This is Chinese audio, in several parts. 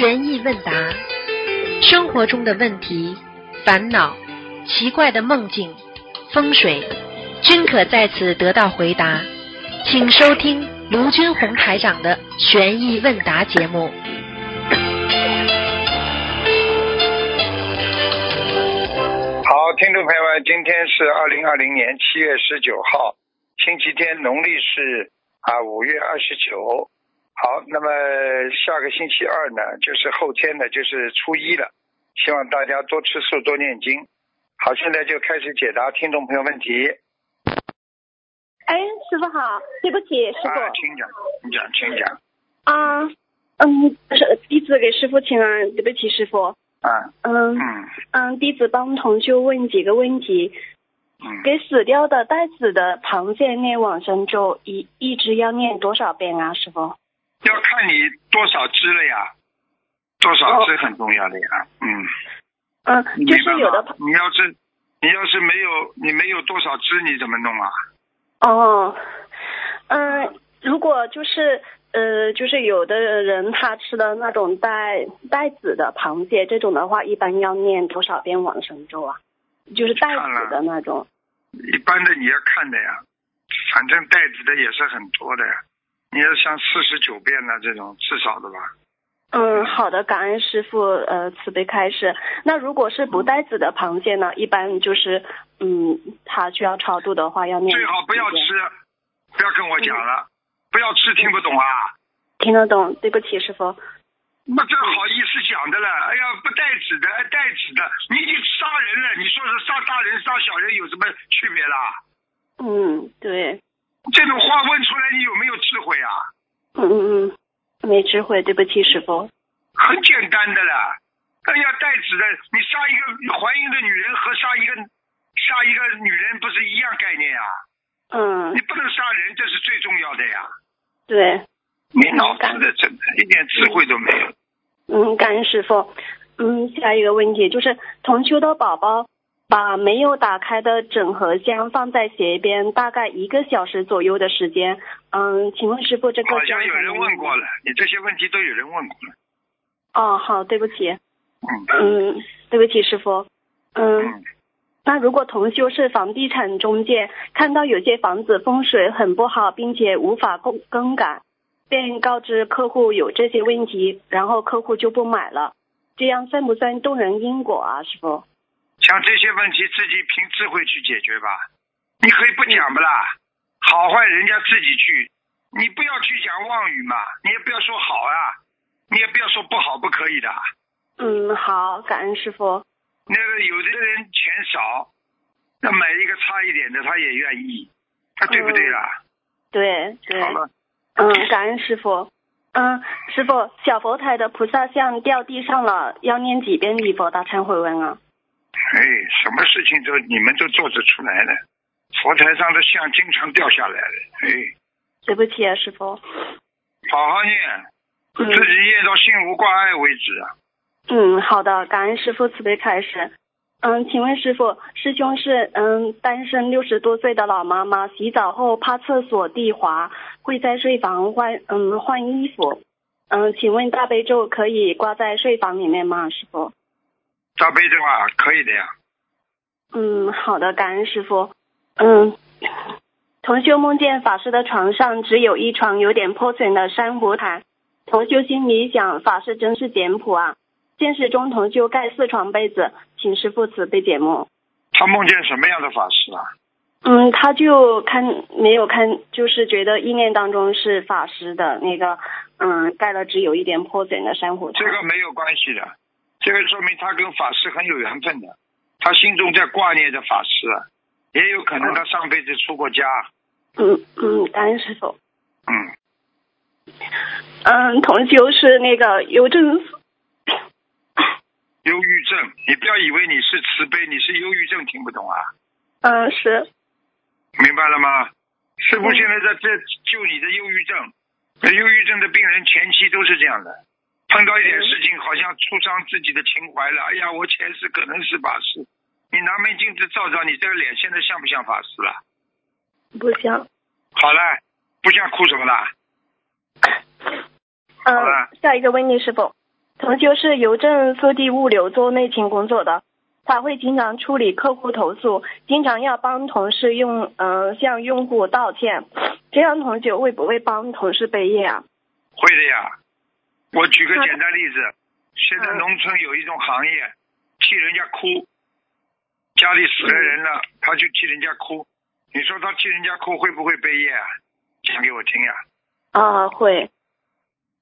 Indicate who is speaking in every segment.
Speaker 1: 悬疑问答，生活中的问题、烦恼、奇怪的梦境、风水，均可在此得到回答。请收听卢军红台长的悬疑问答节目。
Speaker 2: 好，听众朋友们，今天是二零二零年七月十九号，星期天，农历是啊五月二十九。好，那么下个星期二呢，就是后天呢，就是初一了。希望大家多吃素，多念经。好，现在就开始解答听众朋友问题。
Speaker 3: 哎，师傅好，对不起，师傅。
Speaker 2: 啊，请讲，你讲，请讲。
Speaker 3: 啊，嗯，是弟子给师傅请安，对不起，师傅。
Speaker 2: 啊，
Speaker 3: 嗯
Speaker 2: 嗯
Speaker 3: 嗯，弟子帮同修问几个问题。
Speaker 2: 嗯，
Speaker 3: 给死掉的带子的螃蟹念往生咒，一一直要念多少遍啊，师傅？
Speaker 2: 要看你多少只了呀，多少只很重要的呀。嗯，
Speaker 3: 嗯，就是有的
Speaker 2: 你要是你要是没有你没有多少只，你怎么弄啊？
Speaker 3: 哦，嗯，如果就是呃，就是有的人他吃的那种带带子的螃蟹，这种的话，一般要念多少遍往生咒啊？就是带子的那种。
Speaker 2: 一般的你要看的呀，反正带子的也是很多的呀。你要像四十九遍呢这种至少的吧？
Speaker 3: 嗯，好的，感恩师傅呃慈悲开示。那如果是不带子的螃蟹呢？一般就是嗯，它需要超度的话要念。
Speaker 2: 最好不要吃，不要跟我讲了，不要吃听不懂啊？
Speaker 3: 听得懂，对不起师傅。
Speaker 2: 那这好意思讲的了？哎呀，不带子的，哎带子的，你已经杀人了，你说是杀大人杀小人有什么区别啦？
Speaker 3: 嗯，对，
Speaker 2: 这种话问出来，你有没有智慧啊？
Speaker 3: 嗯嗯嗯，没智慧，对不起师傅。
Speaker 2: 很简单的啦。哎呀，带子的，你杀一个怀孕的女人和杀一个杀一个女人不是一样概念啊？
Speaker 3: 嗯
Speaker 2: 你，不能杀人，这是最重要的呀。
Speaker 3: 对，
Speaker 2: 没脑子的，真的，一点智慧都没有。
Speaker 3: 嗯，感恩师傅。嗯，下一个问题就是同修的宝宝把没有打开的整合箱放在鞋边，大概一个小时左右的时间。嗯，请问师傅这个
Speaker 2: 好像有人问过了，你这些问题都有人问过了。
Speaker 3: 哦，好，对不起。
Speaker 2: 嗯
Speaker 3: 嗯，对不起，师傅。嗯，
Speaker 2: 嗯，
Speaker 3: 那如果同修是房地产中介，看到有些房子风水很不好，并且无法更更改，便告知客户有这些问题，然后客户就不买了，这样算不算动人因果啊，师傅？
Speaker 2: 像这些问题自己凭智慧去解决吧。你可以不讲不啦，好坏人家自己去，你不要去讲妄语嘛，你也不要说好啊，你也不要说不好，不可以的。
Speaker 3: 嗯，好，感恩师傅。
Speaker 2: 那个有的人钱少，那买一个差一点的他也愿意，他对不对啦？
Speaker 3: 对对。
Speaker 2: 好了，
Speaker 3: 嗯，感恩师傅。嗯，师傅，小佛台的菩萨像掉地上了，要念几遍礼佛大忏悔文啊？
Speaker 2: 哎，什么事情都你们都做得出来的，佛台上的像经常掉下来的，哎，
Speaker 3: 对不起啊，师傅。
Speaker 2: 好好念，
Speaker 3: 嗯
Speaker 2: 自己念到心无挂碍为止啊。
Speaker 3: 嗯，好的，感恩师傅慈悲开示。嗯，请问师傅，师兄是嗯单身六十多岁的老妈妈，洗澡后怕厕所地滑，会在睡房换嗯换衣服。嗯，请问大悲咒可以挂在睡房里面吗，师傅？
Speaker 2: 大悲咒啊，可以的呀。
Speaker 3: 嗯，好的，感恩师傅。嗯，同修梦见法师的床上只有一床有点破损的珊瑚毯，同修心里想，法师真是简朴啊。现实中同修盖四床被子，请师傅慈悲解梦。
Speaker 2: 他梦见什么样的法师啊？
Speaker 3: 嗯，他就看没有看，就是觉得意念当中是法师的那个，嗯，盖了只有一点破损的珊瑚毯。
Speaker 2: 这个没有关系的，这个说明他跟法师很有缘分的，他心中在挂念着法师，啊也有可能他上辈子出过家。
Speaker 3: 嗯嗯，感恩师傅。
Speaker 2: 嗯，
Speaker 3: 嗯，同修是那个邮政
Speaker 2: 忧郁症，你不要以为你是慈悲，你是忧郁症，听不懂啊？
Speaker 3: 嗯，是，
Speaker 2: 明白了吗？师傅现在在这救你的忧郁症，这忧郁症的病人前期都是这样的，碰到一点事情好像触伤自己的情怀了。哎呀，我前世可能是法师，你拿面镜子照照你这个脸，现在像不像法师了？
Speaker 3: 不像。
Speaker 2: 好了，不像哭什么了？
Speaker 3: 嗯
Speaker 2: 了，
Speaker 3: 下一个问题师傅，同修是邮政速递物流做内勤工作的，他会经常处理客户投诉，经常要帮同事用嗯、呃向用户道歉，这样同修会不会帮同事背业啊？
Speaker 2: 会的呀。我举个简单例子，现在
Speaker 3: 嗯
Speaker 2: 农村有一种行业，替人家哭，家里死了人了，他就替人家哭。你说他替人家哭会不会背业啊？讲给我听呀。
Speaker 3: 啊，会。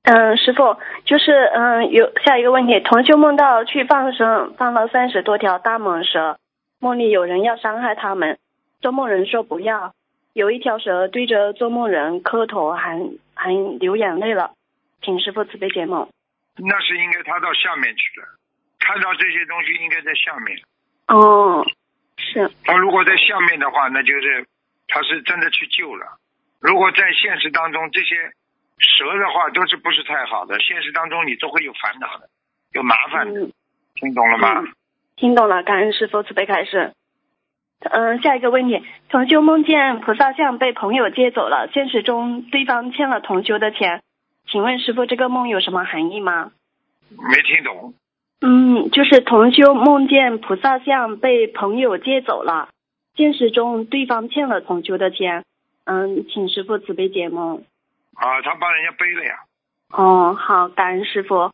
Speaker 3: 嗯，师傅，就是嗯，有下一个问题，同修梦到去放生，放了三十多条大蟒蛇，梦里有人要伤害他们，做梦人说不要，有一条蛇对着做梦人磕头，还还流眼泪了，请师傅慈悲解梦。
Speaker 2: 那是应该他到下面去了，看到这些东西应该在下面。
Speaker 3: 哦，是，
Speaker 2: 他如果在下面的话，那就是他是真的去救了。如果在现实当中，这些蛇的话都是不是太好的，现实当中你都会有烦恼的，有麻烦的，
Speaker 3: 嗯，
Speaker 2: 听懂了吗？
Speaker 3: 嗯听懂了，感恩师傅慈悲开示。嗯，下一个问题，同修梦见菩萨像被朋友接走了，现实中对方欠了同修的钱，请问师傅这个梦有什么含义吗？
Speaker 2: 没听懂。
Speaker 3: 嗯，就是同修梦见菩萨像被朋友借走了，现实中对方欠了同修的钱，嗯，请师傅慈悲解梦。
Speaker 2: 啊，他帮人家背了呀。
Speaker 3: 哦，好，感恩师傅。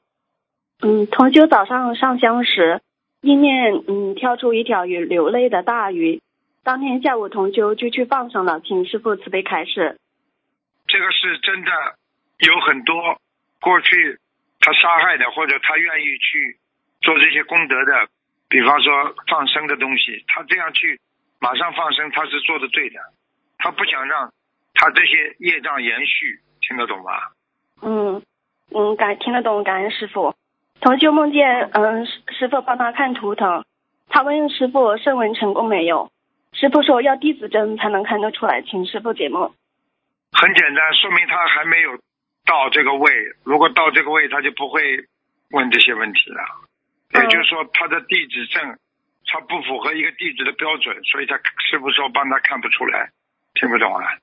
Speaker 3: 嗯，同修早上上香时，意念嗯跳出一条鱼流泪的大鱼，当天下午同修就去放生了，请师傅慈悲开示。
Speaker 2: 这个是真的有很多过去他杀害的，或者他愿意去做这些功德的，比方说放生的东西，他这样去马上放生，他是做的对的。他不想让他这些业障延续，听得懂吗？
Speaker 3: 嗯嗯，感听得懂，感恩师傅。同修梦见嗯师师傅帮他看图腾，他问师傅声纹成功没有？师傅说要弟子针才能看得出来，请师傅解梦。
Speaker 2: 很简单，说明他还没有到这个位。如果到这个位，他就不会问这些问题了。
Speaker 3: 嗯
Speaker 2: 也就是说，他的地址证他不符合一个地址的标准，所以他师傅说帮他看不出来，听不懂啊？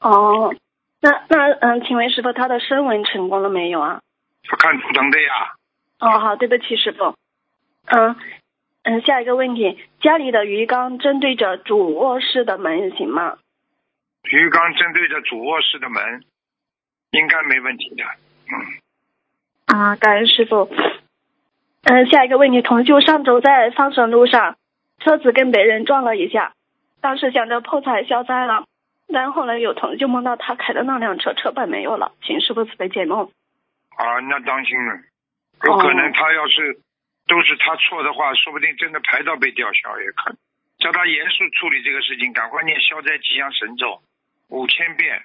Speaker 3: 哦，那那嗯，请问师傅他的声纹成功了没有啊？
Speaker 2: 他看图腾的呀。
Speaker 3: 哦，好，对不起，师傅。嗯嗯，下一个问题，家里的鱼缸针对着主卧室的门行吗？
Speaker 2: 鱼缸针对着主卧室的门，应该没问题的。嗯，
Speaker 3: 啊，感恩师傅。嗯，下一个问题，同修上周在放生路上，车子跟别人撞了一下，当时想着破财消灾了，但后来有同修梦到他开的那辆车车本没有了，请师傅慈悲解梦。
Speaker 2: 啊，那当心了，有可能
Speaker 3: 哦
Speaker 2: 他要是都是他错的话，说不定真的牌照被吊销也可能。叫他严肃处理这个事情，赶快念消灾吉祥神咒五千遍。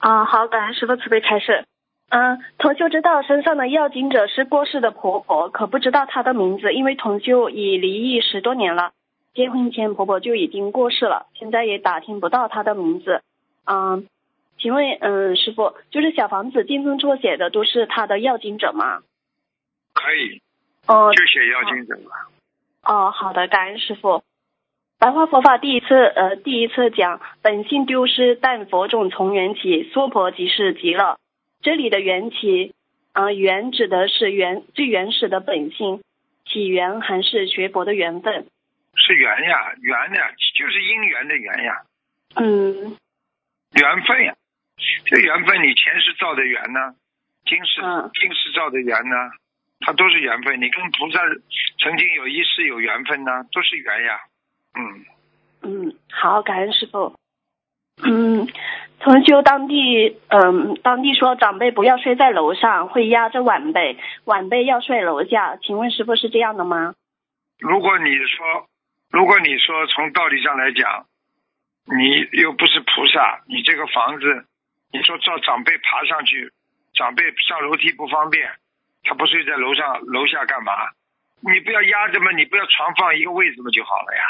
Speaker 3: 啊，好，感恩师傅慈悲开示。嗯，同修知道身上的要经者是过世的婆婆，可不知道她的名字，因为同修已离异十多年了，结婚前婆婆就已经过世了，现在也打听不到她的名字。嗯，请问，嗯，师傅，就是小房子经中错写的都是她的要经者吗？
Speaker 2: 可以，
Speaker 3: 哦
Speaker 2: 就写要经者吧。
Speaker 3: 哦，好的，感恩师傅。白话佛法第一次，呃，第一次讲本性丢失，但佛种从缘起，娑婆即是极乐。这里的缘起，啊、缘指的是原最原始的本性，起源还是学佛的缘分。
Speaker 2: 是缘呀，缘呀，就是因缘的缘呀，
Speaker 3: 嗯
Speaker 2: 缘分呀。这缘分，你前世造的缘呢，今世、
Speaker 3: 嗯
Speaker 2: 今世造的缘呢，它都是缘分。你跟菩萨曾经有一世有缘分呢，都是缘呀。嗯，
Speaker 3: 嗯，好，感恩师傅。嗯，同修当地，嗯，当地说长辈不要睡在楼上，会压着晚辈，晚辈要睡楼下。请问师傅是这样的吗？
Speaker 2: 如果你说，如果你说从道理上来讲，你又不是菩萨，你这个房子，你说叫长辈爬上去，长辈上楼梯不方便，他不睡在楼上楼下干嘛？你不要压着嘛，你不要床放一个位置嘛就好了呀。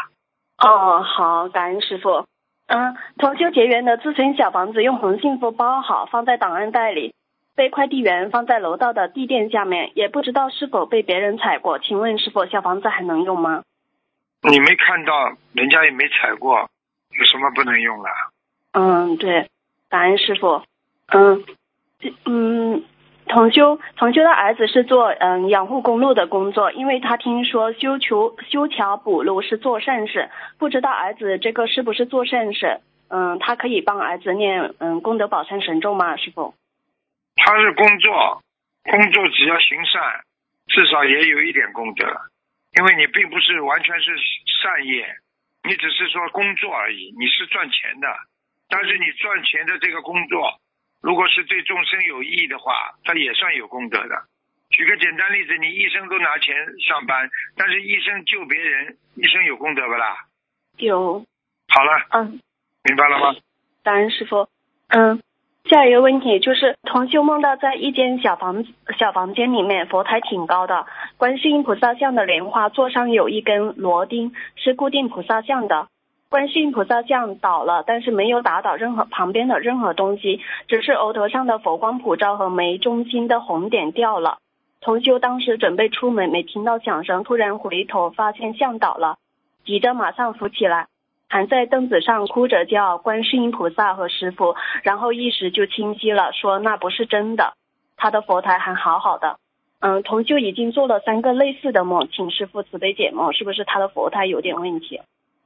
Speaker 3: 哦，好，感恩师傅。嗯，同修结缘的自存小房子用红信封包好，放在档案袋里，被快递员放在楼道的地垫下面，也不知道是否被别人踩过。请问师傅小房子还能用吗？
Speaker 2: 你没看到，人家也没踩过，有什么不能用的？
Speaker 3: 嗯，对，感恩师傅。嗯，嗯，同修同修的儿子是做嗯养护公路的工作，因为他听说修桥修桥补路是做善事，不知道儿子这个是不是做善事？嗯，他可以帮儿子念嗯功德宝山神咒吗？师傅？
Speaker 2: 他是工作，工作只要行善，至少也有一点功德，因为你并不是完全是善业，你只是说工作而已，你是赚钱的，但是你赚钱的这个工作。如果是对众生有益的话，它也算有功德的。举个简单例子，你医生都拿钱上班，但是医生救别人，医生有功德不啦？
Speaker 3: 有。
Speaker 2: 好了。
Speaker 3: 嗯。
Speaker 2: 明白了吗？
Speaker 3: 感恩师傅。嗯。下一个问题就是，同修梦到在一间小房小房间里面，佛台挺高的，观世音菩萨像的莲花座上有一根螺钉，是固定菩萨像的。观世音菩萨像倒了，但是没有打倒任何旁边的任何东西，只是额头上的佛光普照和眉中心的红点掉了。同修当时准备出门，没听到响声，突然回头发现像倒了，急着马上扶起来，还在凳子上哭着叫观世音菩萨和师傅，然后意识就清晰了，说那不是真的，他的佛台还好好的。嗯，同修已经做了三个类似的梦，请师傅慈悲解梦，是不是他的佛台有点问题？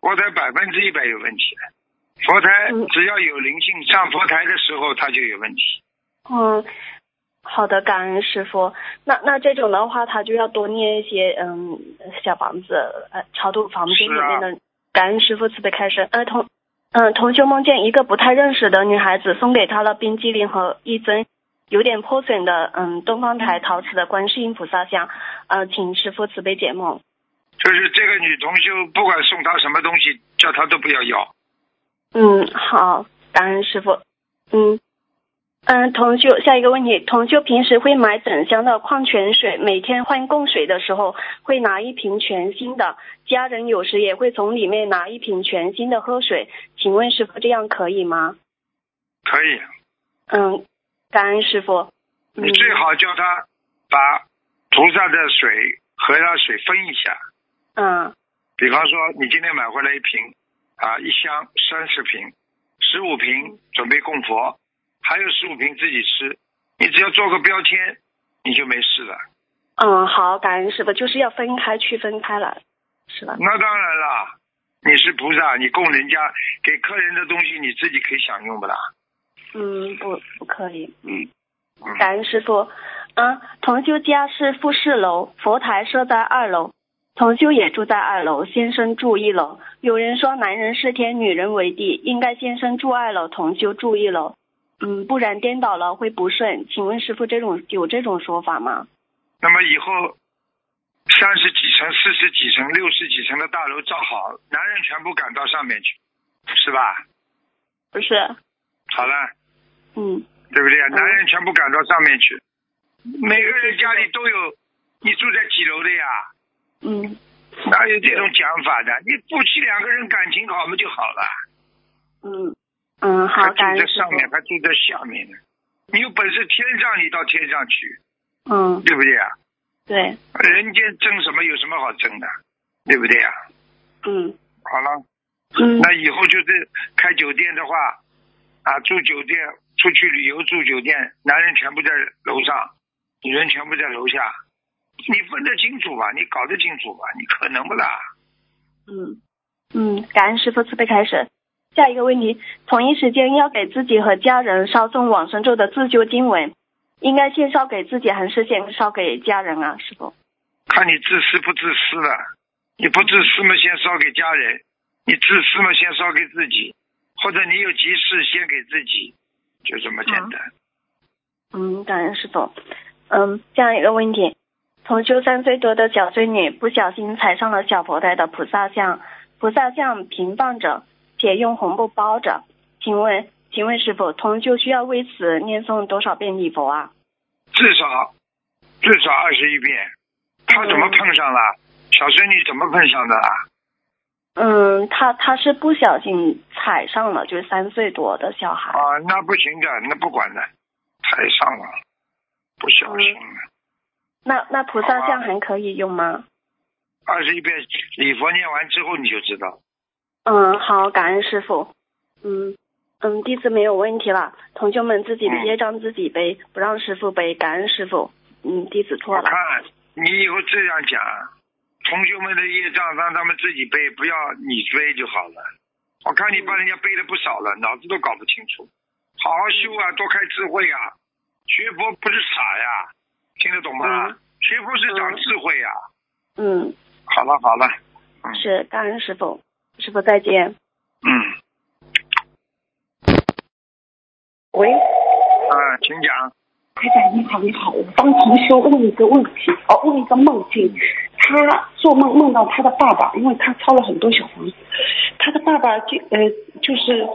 Speaker 2: 佛台百分之一百有问题，佛台只要有灵性上佛台的时候，它就有问题。
Speaker 3: 嗯，好的，感恩师傅。那那这种的话，他就要多念一些嗯小房子，呃，超度房间里面的。感恩师傅慈悲开示。呃，同嗯同修梦见一个不太认识的女孩子送给他了冰激凌和一尊有点破损的嗯东方台陶瓷的观世音菩萨像，呃，请师傅慈悲解梦。
Speaker 2: 就是这个女同修，不管送她什么东西，叫她都不要要。
Speaker 3: 嗯，好，感恩师傅。嗯嗯，同修，下一个问题，同修平时会买整箱的矿泉水，每天换供水的时候会拿一瓶全新的，家人有时也会从里面拿一瓶全新的喝水，请问师傅这样可以吗？
Speaker 2: 可以。
Speaker 3: 嗯，感恩师傅。
Speaker 2: 你最好叫他把菩萨的水和那水分一下。
Speaker 3: 嗯，
Speaker 2: 比方说，你今天买回来一瓶，啊，一箱三十瓶，十五瓶准备供佛，还有十五瓶自己吃，你只要做个标签，你就没事了。
Speaker 3: 嗯，好，感恩师傅，就是要分开区分开了，是吧？
Speaker 2: 那当然了，你是菩萨，你供人家给客人的东西，你自己可以享用不啦？
Speaker 3: 嗯，不，不可以。嗯，感恩师傅。嗯，同修家是复式楼，佛台设在二楼。同修也住在二楼，先生住一楼。有人说男人是天，女人为地，应该先生住二楼，同修住一楼。嗯，不然颠倒了会不顺。请问师傅，这种有这种说法吗？
Speaker 2: 那么以后三十几层、四十几层、六十几层的大楼造好，男人全部赶到上面去，是吧？
Speaker 3: 不是。
Speaker 2: 好了。
Speaker 3: 嗯。
Speaker 2: 对不对啊？男人全部赶到上面去，每个人家里都有，你住在几楼的呀？
Speaker 3: 嗯，
Speaker 2: 哪有这种讲法的？你夫妻两个人感情好嘛就好了。
Speaker 3: 嗯嗯，好，
Speaker 2: 还住在上面，还住在下面呢。你有本事天上，你到天上去。
Speaker 3: 嗯，
Speaker 2: 对不对啊？
Speaker 3: 对。
Speaker 2: 人间争什么？有什么好争的？对不对啊？
Speaker 3: 嗯。
Speaker 2: 好了。
Speaker 3: 嗯。
Speaker 2: 那以后就是开酒店的话，啊，住酒店，出去旅游住酒店，男人全部在楼上，女人全部在楼下。你分得清楚吧？你搞得清楚吧？你可能不啦？
Speaker 3: 嗯嗯，感恩师傅慈悲开始。下一个问题，同一时间要给自己和家人烧送往生咒的自救经文，应该先烧给自己还是先烧给家人啊？师傅？
Speaker 2: 看你自私不自私了。你不自私嘛，先烧给家人；你自私嘛，先烧给自己。或者你有急事，先给自己，就这么简单。
Speaker 3: 嗯，感恩师傅。嗯，这样一个问题。同修三岁多的小孙女不小心踩上了小佛台的菩萨像，菩萨像平放着，且用红布包着。请问，请问师傅，同修需要为此念诵多少遍礼佛啊？
Speaker 2: 至少至少二十一遍。他怎么碰上了？小孙女怎么碰上的？
Speaker 3: 嗯，他他是不小心踩上了，就是三岁多的小孩。
Speaker 2: 啊，那不行的，那不管的，踩上了，不小心。
Speaker 3: 那那菩萨像还可以用吗？
Speaker 2: 二十一遍礼佛念完之后你就知道。
Speaker 3: 嗯，好，感恩师傅。嗯嗯，弟子没有问题了，同学们自己的
Speaker 2: 嗯
Speaker 3: 业障自己背，不让师傅背，感恩师傅。嗯，弟子错了。
Speaker 2: 我看你以后这样讲，同学们的业障让他们自己背，不要你背就好了。我看你帮人家背了不少了，脑子都搞不清楚。好好修啊，多开智慧啊！学佛不是傻呀，听得懂吗？
Speaker 3: 嗯
Speaker 2: 学佛是长智慧呀。
Speaker 3: 嗯，
Speaker 2: 好了好了，嗯
Speaker 3: 是感恩师傅，师傅再见。
Speaker 2: 嗯
Speaker 4: 喂，
Speaker 2: 啊，请讲。
Speaker 4: 太太你好，你好，我帮同学问一个问题，哦，问一个梦境。他做梦梦到他的爸爸，因为他抄了很多小房子，他的爸爸就呃就是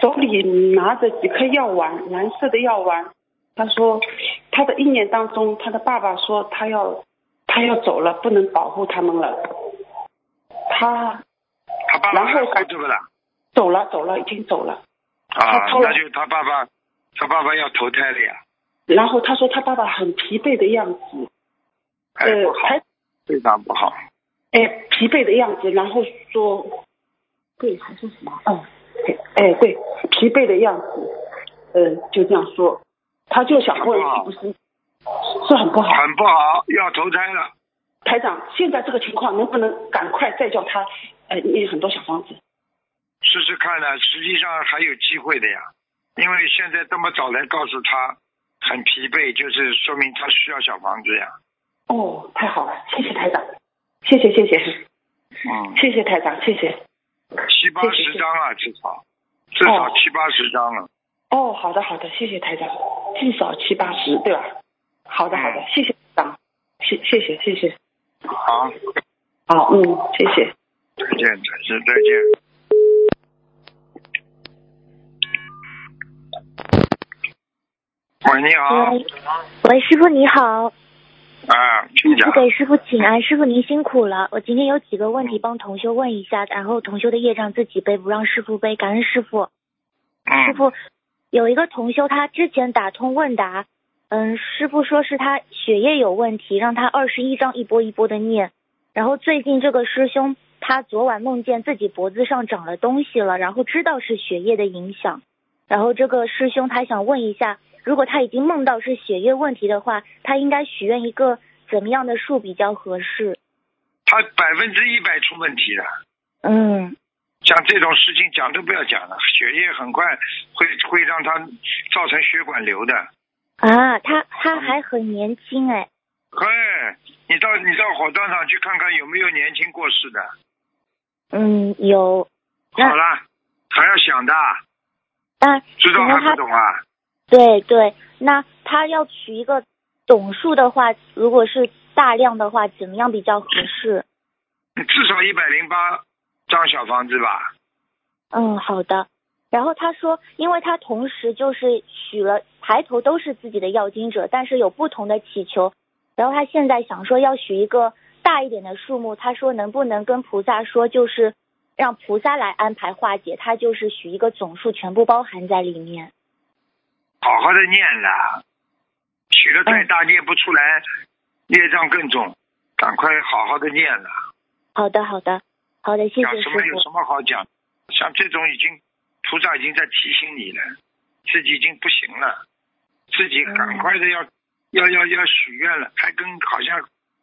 Speaker 4: 手里拿着几颗药丸，蓝色的药丸。他说他的一年当中，他的爸爸说他要他要走了，不能保护他们了。他
Speaker 2: 他爸爸
Speaker 4: 后
Speaker 2: 活着不啦？
Speaker 4: 走了，走了，已经走了。
Speaker 2: 啊，那就他爸爸，他爸爸要投胎了呀。
Speaker 4: 然后他说他爸爸很疲惫的样子，
Speaker 2: 哎，
Speaker 4: 呃
Speaker 2: 不好，非常不好。
Speaker 4: 哎，疲惫的样子，然后说，对，还说什么？嗯，哎，对，疲惫的样子，呃，就这样说，他就想问是不是是很不好？
Speaker 2: 很不好，要投胎了。
Speaker 4: 台长，现在这个情况能不能赶快再叫他呃念很多小房子？
Speaker 2: 试试看呢，实际上还有机会的呀。因为现在这么早来告诉他很疲惫，就是说明他需要小房子呀。
Speaker 4: 哦，太好了，谢谢台长，谢谢谢谢
Speaker 2: 嗯，
Speaker 4: 谢谢台长，谢谢。
Speaker 2: 七八十张啊，至少至少
Speaker 4: 哦
Speaker 2: 七八十张了。
Speaker 4: 哦，好的好的，谢谢台长，至少七八十对吧？好的好的
Speaker 2: 嗯，
Speaker 4: 谢谢台长，谢谢谢谢谢，
Speaker 2: 好，
Speaker 4: 好嗯，谢谢。
Speaker 2: 再见，再见，再见。喂，你好，
Speaker 5: 喂，喂，师傅你好，
Speaker 2: 啊，请讲。
Speaker 5: 弟子给师傅请安，师傅您辛苦了。我今天有几个问题帮同修问一下，然后同修的业障自己背，不让师傅背，感恩师傅。师
Speaker 2: 嗯，
Speaker 5: 傅有一个同修，他之前打通问答，嗯，师傅说是他血液有问题，让他二十一章一波一波的念。然后最近这个师兄，他昨晚梦见自己脖子上长了东西了，然后知道是血液的影响。然后这个师兄他想问一下，如果他已经梦到是血液问题的话，他应该许愿一个怎么样的数比较合适？
Speaker 2: 他百分之一百出问题了。
Speaker 5: 嗯，
Speaker 2: 像这种事情讲都不要讲了，血液很快会会让他造成血管瘤的。
Speaker 5: 啊，他他还很年轻哎，
Speaker 2: 嘿，你到你到火葬场去看看有没有年轻过世的。
Speaker 5: 嗯，有。
Speaker 2: 好了，还要想的，
Speaker 5: 啊
Speaker 2: 知道还不懂啊？
Speaker 5: 对对，那他要取一个总数的话，如果是大量的话，怎么样比较合适？
Speaker 2: 至少一百零八张小房子吧。
Speaker 5: 嗯，好的。然后他说，因为他同时就是许了抬头都是自己的要经者，但是有不同的祈求。然后他现在想说要许一个大一点的数目，他说能不能跟菩萨说，就是让菩萨来安排化解，他就是许一个总数全部包含在里面。
Speaker 2: 好好的念了，许的太大念不出来，业障更重，赶快好好的念了。
Speaker 5: 好的，好的，好的，谢
Speaker 2: 讲
Speaker 5: 谢师傅。
Speaker 2: 什么有什么好讲？像这种已经菩萨已经在提醒你了，自己已经不行了，自己赶快的要、要要要许愿了，还跟好像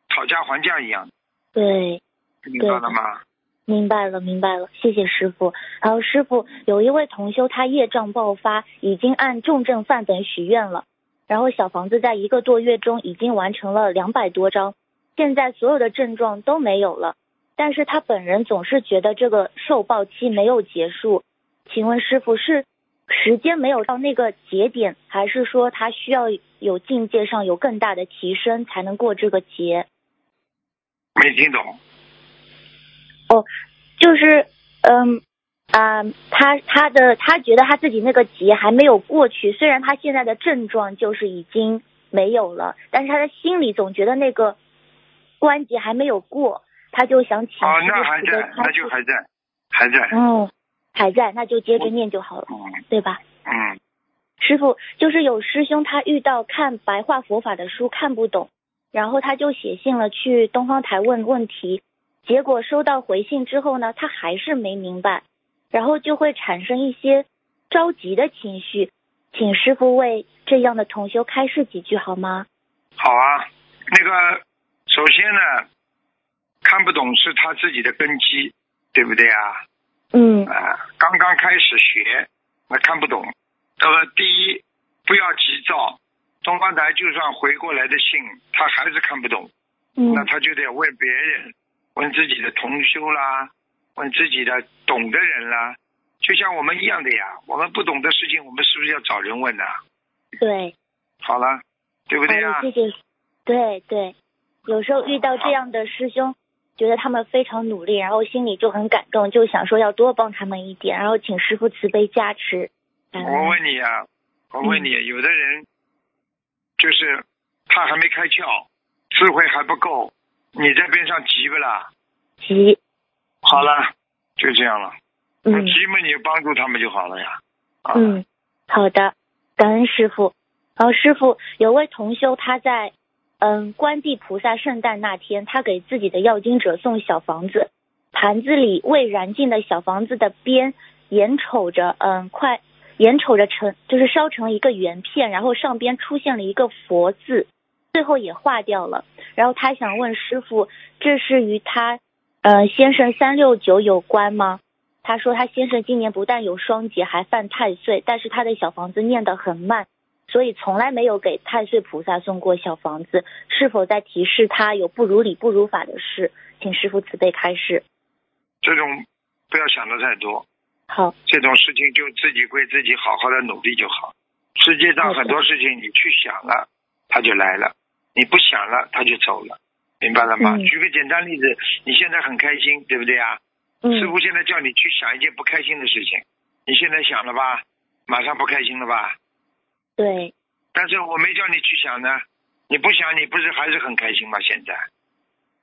Speaker 2: 讨价还价一样，
Speaker 5: 对，
Speaker 2: 明白了吗？
Speaker 5: 明白了，明白了，谢谢师傅。然后师傅有一位同修，他业障爆发，已经按重症范本许愿了，然后小房子在一个多月中已经完成了两百多张，现在所有的症状都没有了，但是他本人总是觉得这个受报期没有结束，请问师傅是时间没有到那个节点，还是说他需要有境界上有更大的提升才能过这个节？
Speaker 2: 没听懂。
Speaker 5: 哦，就是，嗯啊、他他的他觉得他自己那个劫还没有过去，虽然他现在的症状就是已经没有了，但是他的心里总觉得那个关节还没有过，他就想请
Speaker 2: 哦，
Speaker 5: 师
Speaker 2: 那还在那就还在，还在。
Speaker 5: 嗯还在，那就接着念就好了，
Speaker 2: 嗯
Speaker 5: 对吧？
Speaker 2: 嗯，
Speaker 5: 师傅，就是有师兄他遇到看白话佛法的书看不懂，然后他就写信了去东方台问问题，结果收到回信之后呢，他还是没明白，然后就会产生一些着急的情绪，请师傅为这样的同修开示几句好吗？
Speaker 2: 好啊，那个首先呢，看不懂是他自己的根基，对不对啊？
Speaker 5: 嗯
Speaker 2: 啊，刚刚开始学，那看不懂。那么第一，不要急躁。东方台就算回过来的信，他还是看不懂，
Speaker 5: 嗯
Speaker 2: 那他就得问别人，问自己的同修啦，问自己的懂的人啦。就像我们一样的呀，我们不懂的事情，我们是不是要找人问呢？
Speaker 5: 对，
Speaker 2: 好了，对不
Speaker 5: 好
Speaker 2: 对啊
Speaker 5: 的，？谢谢。对对，有时候遇到这样的师兄，觉得他们非常努力，然后心里就很感动，就想说要多帮他们一点，然后请师傅慈悲加持。
Speaker 2: 我问你啊，我问你，有的人就是他还没开窍，智慧还不够，你在边上急不啦？
Speaker 5: 急，
Speaker 2: 好了，就这样了。那
Speaker 5: 嗯
Speaker 2: 急嘛，你就帮助他们就好了呀。啊，
Speaker 5: 嗯，好的，感恩师傅。然后师傅有位同修，他在嗯观地菩萨圣诞那天，他给自己的要经者送小房子，盘子里未燃尽的小房子的边眼瞅着嗯快眼瞅着成就是烧成一个圆片，然后上边出现了一个佛字，最后也化掉了。然后他想问师傅，这是与他嗯先生三六九有关吗？他说他先生今年不但有双节，还犯太岁，但是他的小房子念得很慢，所以从来没有给太岁菩萨送过小房子。是否在提示他有不如理不如法的事？请师傅慈悲开示。
Speaker 2: 这种不要想的太多，
Speaker 5: 好，
Speaker 2: 这种事情就自己归自己，好好的努力就好。世界上很多事情你去想了，它就来了；你不想了，它就走了，明白了吗？
Speaker 5: 嗯
Speaker 2: 举个简单例子，你现在很开心，对不对啊？
Speaker 5: 嗯
Speaker 2: 师傅现在叫你去想一件不开心的事情，你现在想了吧？马上不开心了吧？
Speaker 5: 对，
Speaker 2: 但是我没叫你去想呢，你不想，你不是还是很开心吗？现在，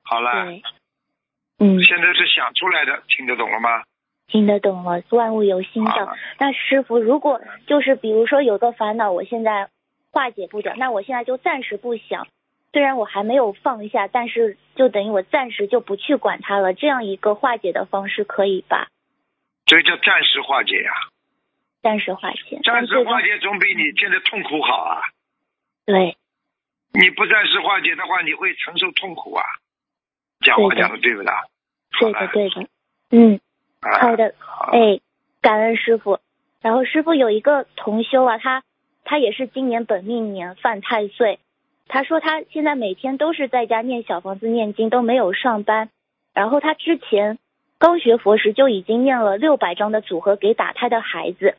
Speaker 2: 好了，
Speaker 5: 嗯，
Speaker 2: 现在是想出来的，听得懂了吗？
Speaker 5: 听得懂了，万物有心造
Speaker 2: 好。
Speaker 5: 那师傅，如果就是比如说有个烦恼，我现在化解不了，那我现在就暂时不想。虽然我还没有放下，但是就等于我暂时就不去管它了。这样一个化解的方式可以吧？
Speaker 2: 这个叫暂时化解呀、
Speaker 5: 暂时化解，
Speaker 2: 暂时化解总比你现在痛苦好啊！
Speaker 5: 对，
Speaker 2: 你不暂时化解的话，你会承受痛苦啊！讲话讲的对不啦？
Speaker 5: 对的，对的，嗯，
Speaker 2: 啊
Speaker 5: 好的，
Speaker 2: 好
Speaker 5: 哎，感恩师傅。然后师傅有一个同修啊，他他也是今年本命年犯太岁，他说他现在每天都是在家念小房子念经，都没有上班。然后他之前刚学佛时就已经念了六百张的组合给打胎的孩子，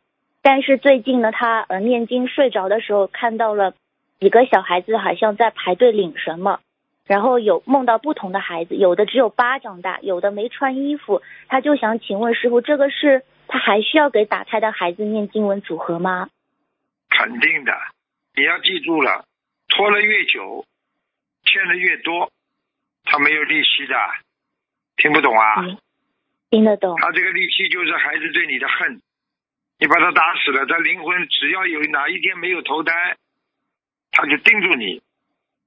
Speaker 5: 但是最近呢，他呃念经睡着的时候看到了几个小孩子好像在排队领什么，然后有梦到不同的孩子，有的只有巴掌大，有的没穿衣服，他就想请问师傅，这个是他还需要给打胎的孩子念经文组合吗？
Speaker 2: 肯定的，你要记住了，拖了越久，欠的越多，他没有利息的，听不懂啊？
Speaker 5: 嗯听得懂，
Speaker 2: 他这个利息就是孩子对你的恨，你把他打死了，他灵魂只要有哪一天没有投胎，他就盯住你，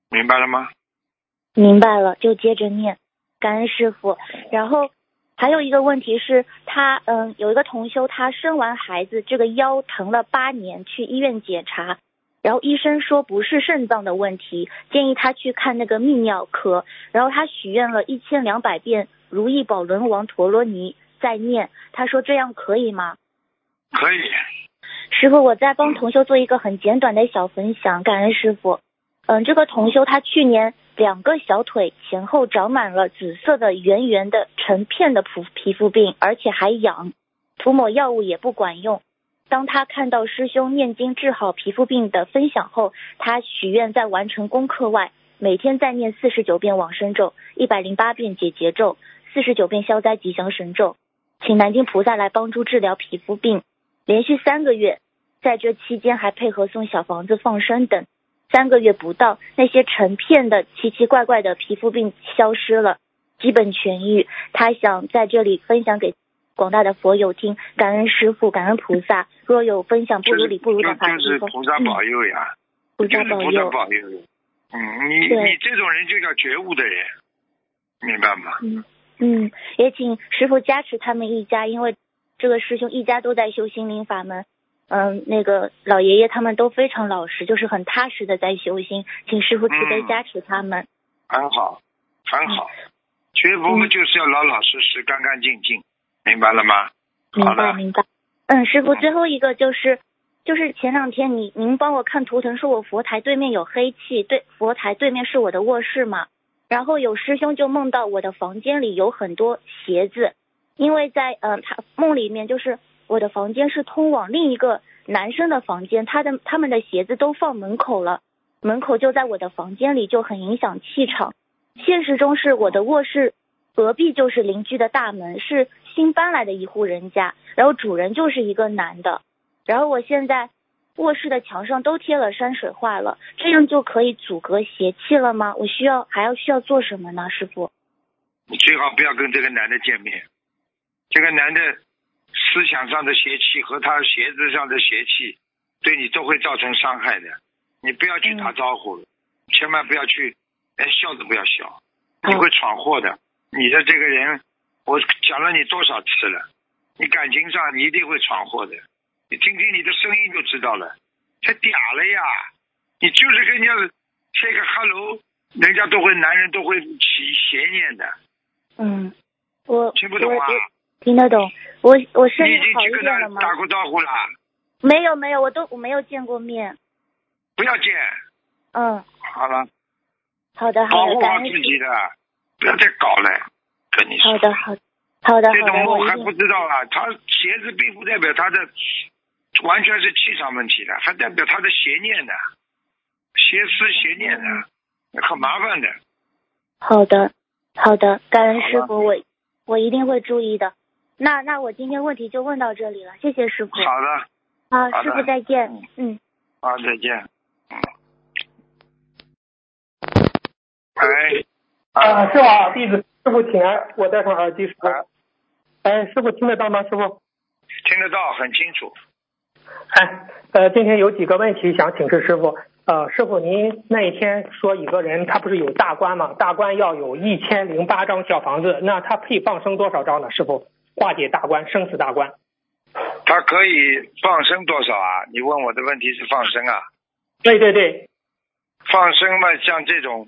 Speaker 2: 明白了吗？
Speaker 5: 明白了，就接着念，感恩师傅。然后还有一个问题是，他嗯有一个同修，他生完孩子这个腰疼了八年，去医院检查，然后医生说不是肾脏的问题，建议他去看那个泌尿科。然后他许愿了一千两百遍如意宝轮王陀罗尼再念，他说这样可以吗？
Speaker 2: 可以，
Speaker 5: 师傅，我在帮同修做一个很简短的小分享，感恩师傅。嗯，这个同修他去年两个小腿前后长满了紫色的圆圆的成片的皮皮肤病，而且还痒，涂抹药物也不管用。当他看到师兄念经治好皮肤病的分享后，他许愿在完成功课外，每天再念四十九遍往生咒，一百零八遍解结咒，四十九遍消灾吉祥神咒，请南京菩萨来帮助治疗皮肤病。连续三个月，在这期间还配合送小房子放生等。三个月不到，那些成片的奇奇怪怪的皮肤病消失了，基本痊愈。他想在这里分享给广大的佛友听，感恩师傅，感恩菩萨。若有分享不如理不如
Speaker 2: 就
Speaker 5: 法法
Speaker 2: 就是菩萨保佑呀，
Speaker 5: 菩
Speaker 2: 萨
Speaker 5: 萨保佑。
Speaker 2: 保佑。嗯，你你这种人就叫觉悟的人，明白吗？
Speaker 5: 嗯嗯，也请师傅加持他们一家，因为这个师兄一家都在修心灵法门，嗯，那个老爷爷他们都非常老实，就是很踏实的在修心，请师傅慈悲
Speaker 2: 嗯
Speaker 5: 加持他们。
Speaker 2: 很好，很好。学佛就是要老老实实、干干净净，明白了吗？
Speaker 5: 明
Speaker 2: 好的
Speaker 5: 白明白。嗯，师傅，最后一个就是，就是前两天你您帮我看图腾，说我佛台对面有黑气，对，佛台对面是我的卧室嘛。然后有师兄就梦到我的房间里有很多鞋子，因为在嗯、呃他梦里面就是我的房间是通往另一个男生的房间，他的他们的鞋子都放门口了，门口就在我的房间里，就很影响气场。现实中是我的卧室隔壁就是邻居的大门，是新搬来的一户人家，然后主人就是一个男的，然后我现在卧室的墙上都贴了山水画了，这样就可以阻隔邪气了吗？我需要还要需要做什么呢，师傅？
Speaker 2: 你最好不要跟这个男的见面。这个男的思想上的邪气和他鞋子上的邪气，对你都会造成伤害的。你不要去打招呼，千万不要去，连笑都不要笑，你会闯祸的。你的这个人，我讲了你多少次了，你感情上你一定会闯祸的。你听听你的声音就知道了，太嗲了呀！你就是跟人家 say 个 hello，人家都会，男人都会起邪念的。
Speaker 5: 嗯，我
Speaker 2: 听不懂啊
Speaker 5: 听得懂，我我声
Speaker 2: 你已
Speaker 5: 音好一
Speaker 2: 经去跟他
Speaker 5: 点了吗？
Speaker 2: 打过招呼了，
Speaker 5: 没有没有，我都我没有见过面。
Speaker 2: 不要见。
Speaker 5: 嗯，
Speaker 2: 好了，
Speaker 5: 好的好的，
Speaker 2: 保护好自己的，不要再搞了。跟你说，
Speaker 5: 好的好的好的
Speaker 2: 这，种梦还不知道啊。他鞋子并不代表他的，完全是气场问题的，还代表他的邪念的，邪思邪念
Speaker 5: 嗯
Speaker 2: 的，很麻烦的。
Speaker 5: 好的，好的，感恩师傅，我我一定会注意的。那那我今天问题就问到这里了，谢谢师傅。
Speaker 2: 好的，啊，
Speaker 5: 师傅再见
Speaker 2: 嗯。啊，再见。嗯。哎，
Speaker 6: 啊，师傅啊，弟子师傅请安，我戴上耳机，师傅。
Speaker 2: 啊
Speaker 6: 哎，师傅听得到吗？师傅？
Speaker 2: 听得到，很清楚。
Speaker 6: 哎，呃，今天有几个问题想请示师傅。呃，师傅，您那一天说一个人他不是有大关吗？大关要有一千零八张小房子，那他配放生多少张呢？师傅，化解大关，生死大关。
Speaker 2: 他可以放生多少啊？你问我的问题是放生啊？
Speaker 6: 对对对，
Speaker 2: 放生嘛，像这种，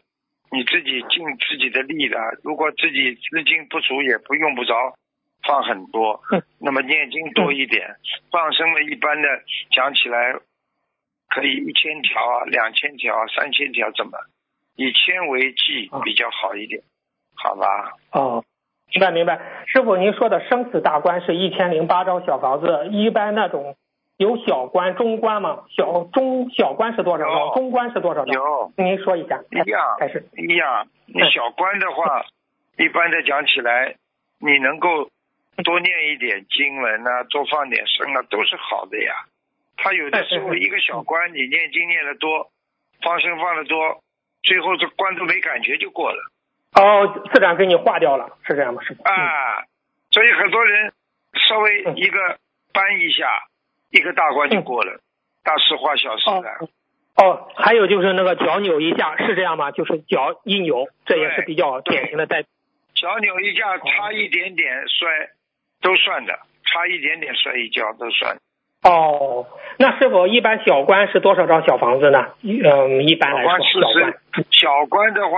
Speaker 2: 你自己尽自己的力的，如果自己资金不足，也不用不着放很多
Speaker 6: 嗯。
Speaker 2: 那么念经多一点，放生嘛，一般的讲起来，可以一千条啊、两千条啊、三千条怎么，以千为计
Speaker 6: 啊
Speaker 2: 比较好一点，好吧？
Speaker 6: 哦，明白明白。师傅，您说的生死大关是一千零八张小房子，一般那种有小关、中关吗？小中小关是多少？中关是多少张？
Speaker 2: 有
Speaker 6: 您说一下。
Speaker 2: 一样
Speaker 6: 开始。
Speaker 2: 一样，你
Speaker 6: 嗯
Speaker 2: 小关的话，一般的讲起来，你能够多念一点经文啊，多放点生啊，都是好的呀。他有的时候一个小关，你念经念的多，放生放的多，最后这关都没感觉就过了
Speaker 6: 哦，自然给你化掉了，是这样吗，师傅？嗯
Speaker 2: 啊。所以很多人稍微
Speaker 6: 嗯
Speaker 2: 一个搬一下，一个大关就过了，大事化小事
Speaker 6: 哦
Speaker 2: 的。
Speaker 6: 哦，还有就是那个脚扭一下，是这样吗？就是脚一扭，这也是比较典型的代。
Speaker 2: 脚扭一下，差一点点摔，都算的，差一点点摔一跤都算。
Speaker 6: 哦，那是否一般小关是多少张小房子呢？嗯，一般来说，
Speaker 2: 四
Speaker 6: 小关
Speaker 2: 十，小关的话，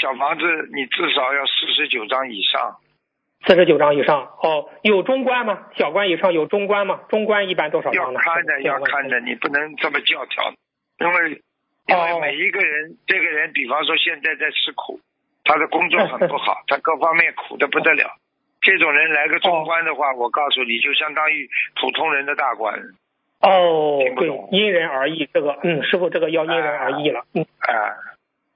Speaker 2: 小房子你至少要四十九张以上。
Speaker 6: 四十九张以上。哦，有中关吗？小关以上有中关吗？中关一般多少
Speaker 2: 要
Speaker 6: 张呢？
Speaker 2: 看的，要看的，你不能这么教条，因为因为
Speaker 6: 哦
Speaker 2: 每一个人，这个人，比方说现在在吃苦，他的工作很不好，他各方面苦的不得了。这种人来个中关的话，我告诉你，就相当于普通人的大关。
Speaker 6: 哦对，因人而异，这个，嗯，师傅这个要因人而异了，嗯。
Speaker 2: 啊，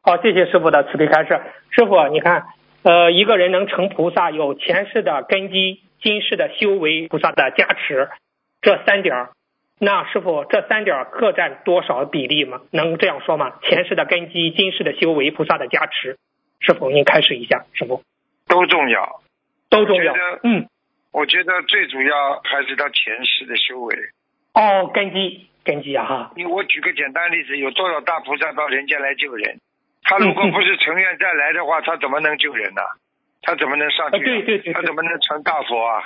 Speaker 6: 好，谢谢师傅的慈悲开示。师傅，你看，呃，一个人能成菩萨，有前世的根基，今世的修为，菩萨的加持，这三点儿，那师傅这三点儿各占多少比例吗？能这样说吗？前世的根基，今世的修为，菩萨的加持，师傅您开始一下，师傅
Speaker 2: 都重要。
Speaker 6: 都重要。嗯，
Speaker 2: 我觉得最主要还是他前世的修为。
Speaker 6: 哦，根基，根基啊哈。
Speaker 2: 你我举个简单例子，有多少大菩萨到人间来救人？他如果不是成愿再来的话，他怎么能救人呢、他怎么能上去、
Speaker 6: 呃对对对对
Speaker 2: 他怎么能成大佛啊？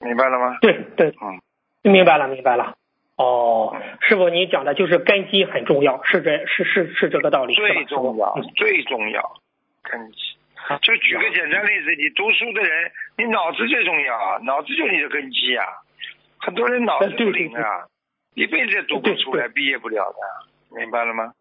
Speaker 2: 明白了吗？
Speaker 6: 对对，
Speaker 2: 嗯，
Speaker 6: 明白了明白了。哦，师傅，你讲的就是根基很重要，是这是是是这个道理，
Speaker 2: 最重要，最重要，根基。就举个简单例子，你读书的人，你脑子最重要啊，脑子就是你的根基啊。很多人脑子不灵啊，一辈子也读不出来，毕业不了的，明白了吗？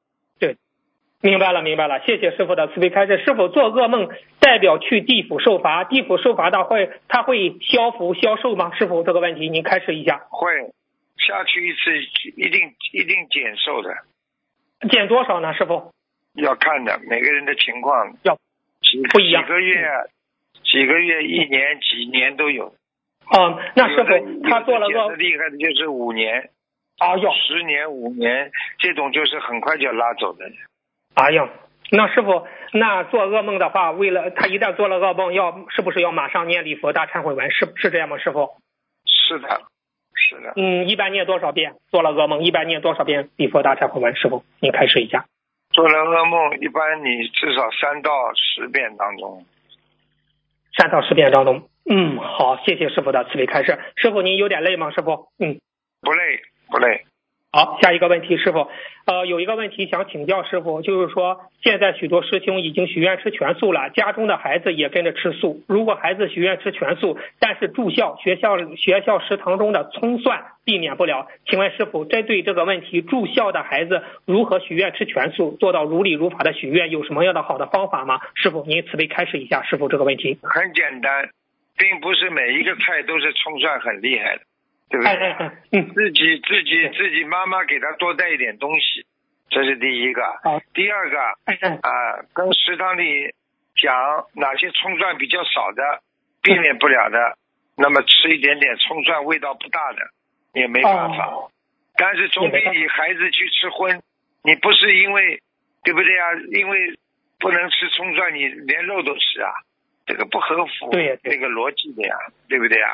Speaker 6: 对，明白了，明白了。谢谢师傅的慈悲开示。是否做噩梦代表去地府受罚？地府受罚的会他会消福消寿吗？师傅这个问题您开示一下。
Speaker 2: 会下去一次，一定一定减寿的。
Speaker 6: 减多少呢？师傅？
Speaker 2: 要看的，每个人的情况
Speaker 6: 要
Speaker 2: 几
Speaker 6: 不一样
Speaker 2: 几个月、几个月、一年、几年都有。
Speaker 6: 哦，那师傅他做了
Speaker 2: 有的减
Speaker 6: 噩
Speaker 2: 的厉害的就是五年、
Speaker 6: 哎呦
Speaker 2: 十年、五年，这种就是很快就要拉走的。
Speaker 6: 哎呀，那师傅那做噩梦的话，为了他一旦做了噩梦，要是不是要马上念礼佛大忏悔文？是是这样吗？师傅？
Speaker 2: 是的，是的。
Speaker 6: 嗯，一般念多少遍？做了噩梦，一般念多少遍礼佛大忏悔文？师傅，您开始一下。
Speaker 2: 做了噩梦，一般你至少三到十遍当中。
Speaker 6: 三到十遍当中。嗯，好，谢谢师傅的慈悲开示。师傅，您有点累吗？师傅，嗯，
Speaker 2: 不累，不累。
Speaker 6: 好，下一个问题，师傅，呃，有一个问题想请教师傅，就是说，现在许多师兄已经许愿吃全素了，家中的孩子也跟着吃素。如果孩子许愿吃全素，但是住校、学校、学校食堂中的葱蒜避免不了，请问师傅，针对这个问题，住校的孩子如何许愿吃全素，做到如理如法的许愿，有什么样的好的方法吗？师傅，您慈悲开示一下，师傅这个问题。
Speaker 2: 很简单，并不是每一个菜都是葱蒜很厉害的，对不对？
Speaker 6: 哎哎哎，嗯，
Speaker 2: 自己自己自己妈妈给他多带一点东西，这是第一个。
Speaker 6: 好，
Speaker 2: 第二个啊，跟食堂里讲哪些葱蒜比较少的，避免不了的，那么吃一点点葱蒜味道不大的也没办法。
Speaker 6: 哦
Speaker 2: 但是总比你孩子去吃荤，你不是因为对不对啊？因为不能吃葱蒜，你连肉都吃啊，这个不合符
Speaker 6: 对对
Speaker 2: 那个逻辑的呀，对不对啊？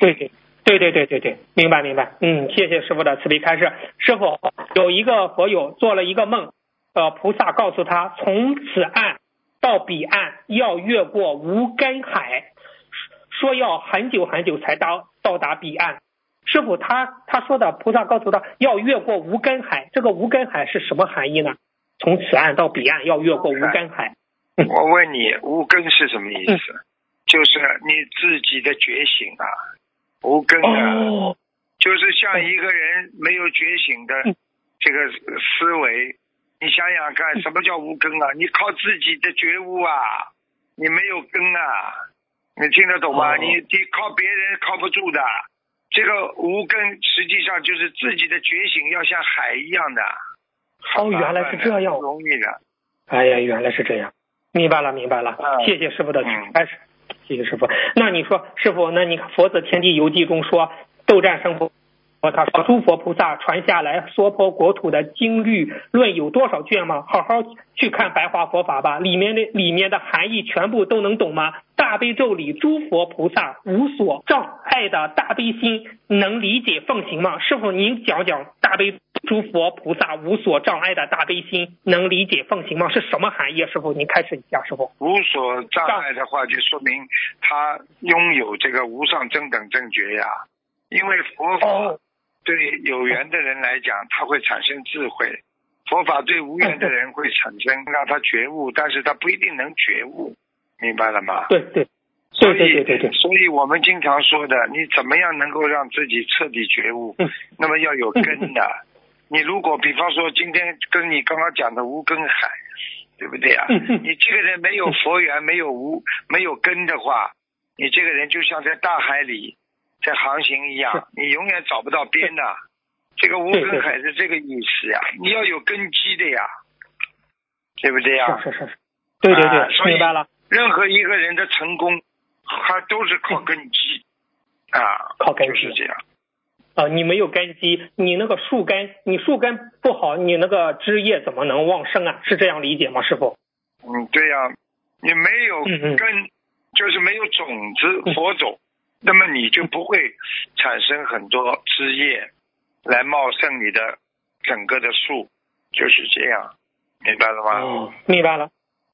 Speaker 6: 对对对对对对对，明白明白。嗯，谢谢师傅的慈悲开示。师傅有一个佛友做了一个梦，呃，菩萨告诉他，从此岸到彼岸要越过无根海，说要很久很久才到到达彼岸。师傅他他说的，菩萨告诉他要越过无根海，这个无根海是什么含义呢？从此岸到彼岸要越过无根海。
Speaker 2: 我问你，无根是什么意思？
Speaker 6: 嗯
Speaker 2: 就是你自己的觉醒啊，无根啊，
Speaker 6: 哦，
Speaker 2: 就是像一个人没有觉醒的
Speaker 6: 嗯
Speaker 2: 这个思维。你想想看，什么叫无根啊？你靠自己的觉悟啊，你没有根啊，你听得懂吗？
Speaker 6: 哦
Speaker 2: 你你靠别人靠不住的。这个无根实际上就是自己的觉醒要像海一样的。
Speaker 6: 哦，原来是这样
Speaker 2: 不。容易的。
Speaker 6: 哎呀，原来是这样，明白了，明白了，
Speaker 2: 嗯
Speaker 6: 谢谢师傅的
Speaker 2: 嗯
Speaker 6: 开始，谢谢师傅。那你说，师傅，那你看《佛子天地游记》中说，斗战胜佛。他说：“诸佛菩萨传下来娑婆国土的经律论有多少卷吗？好好去看白话佛法吧，里面的里面的含义全部都能懂吗？大悲咒里诸佛菩萨无所障碍的大悲心能理解奉行吗？师傅，您讲讲大悲诸佛菩萨无所障碍的大悲心能理解奉行吗？是什么含义啊？师傅，您开始一下，师傅。
Speaker 2: 无所障碍的话，就说明他拥有这个无上正等正觉呀。因为佛法
Speaker 6: 哦
Speaker 2: 对有缘的人来讲，他会产生智慧；佛法对无缘的人会产生让他觉悟，但是他不一定能觉悟，明白了吗？
Speaker 6: 对对
Speaker 2: 所以
Speaker 6: 对对对
Speaker 2: 所以我们经常说的，你怎么样能够让自己彻底觉悟？
Speaker 6: 嗯
Speaker 2: 那么要有根的。你如果比方说今天跟你刚刚讲的无根海，对不对啊？你这个人没有佛缘，没有无没有根的话，你这个人就像在大海里在航行一样，你永远找不到边的。这个无根海是这个意思呀，你要有根基的呀，对不对呀？
Speaker 6: 是是是是，对对对，
Speaker 2: 啊所以
Speaker 6: 明白了，
Speaker 2: 任何一个人的成功，他都是靠根基啊，
Speaker 6: 靠根基
Speaker 2: 就是这样。
Speaker 6: 啊、你没有根基，你那个树根，你树根不好，你那个枝叶怎么能旺盛啊？是这样理解吗，师傅？
Speaker 2: 嗯，对呀、你没有
Speaker 6: 嗯嗯
Speaker 2: 根，就是没有种子
Speaker 6: 嗯
Speaker 2: 佛种，那么你就不会产生很多枝叶来茂盛你的整个的树，就是这样，明白了吗？
Speaker 6: 哦，明白了。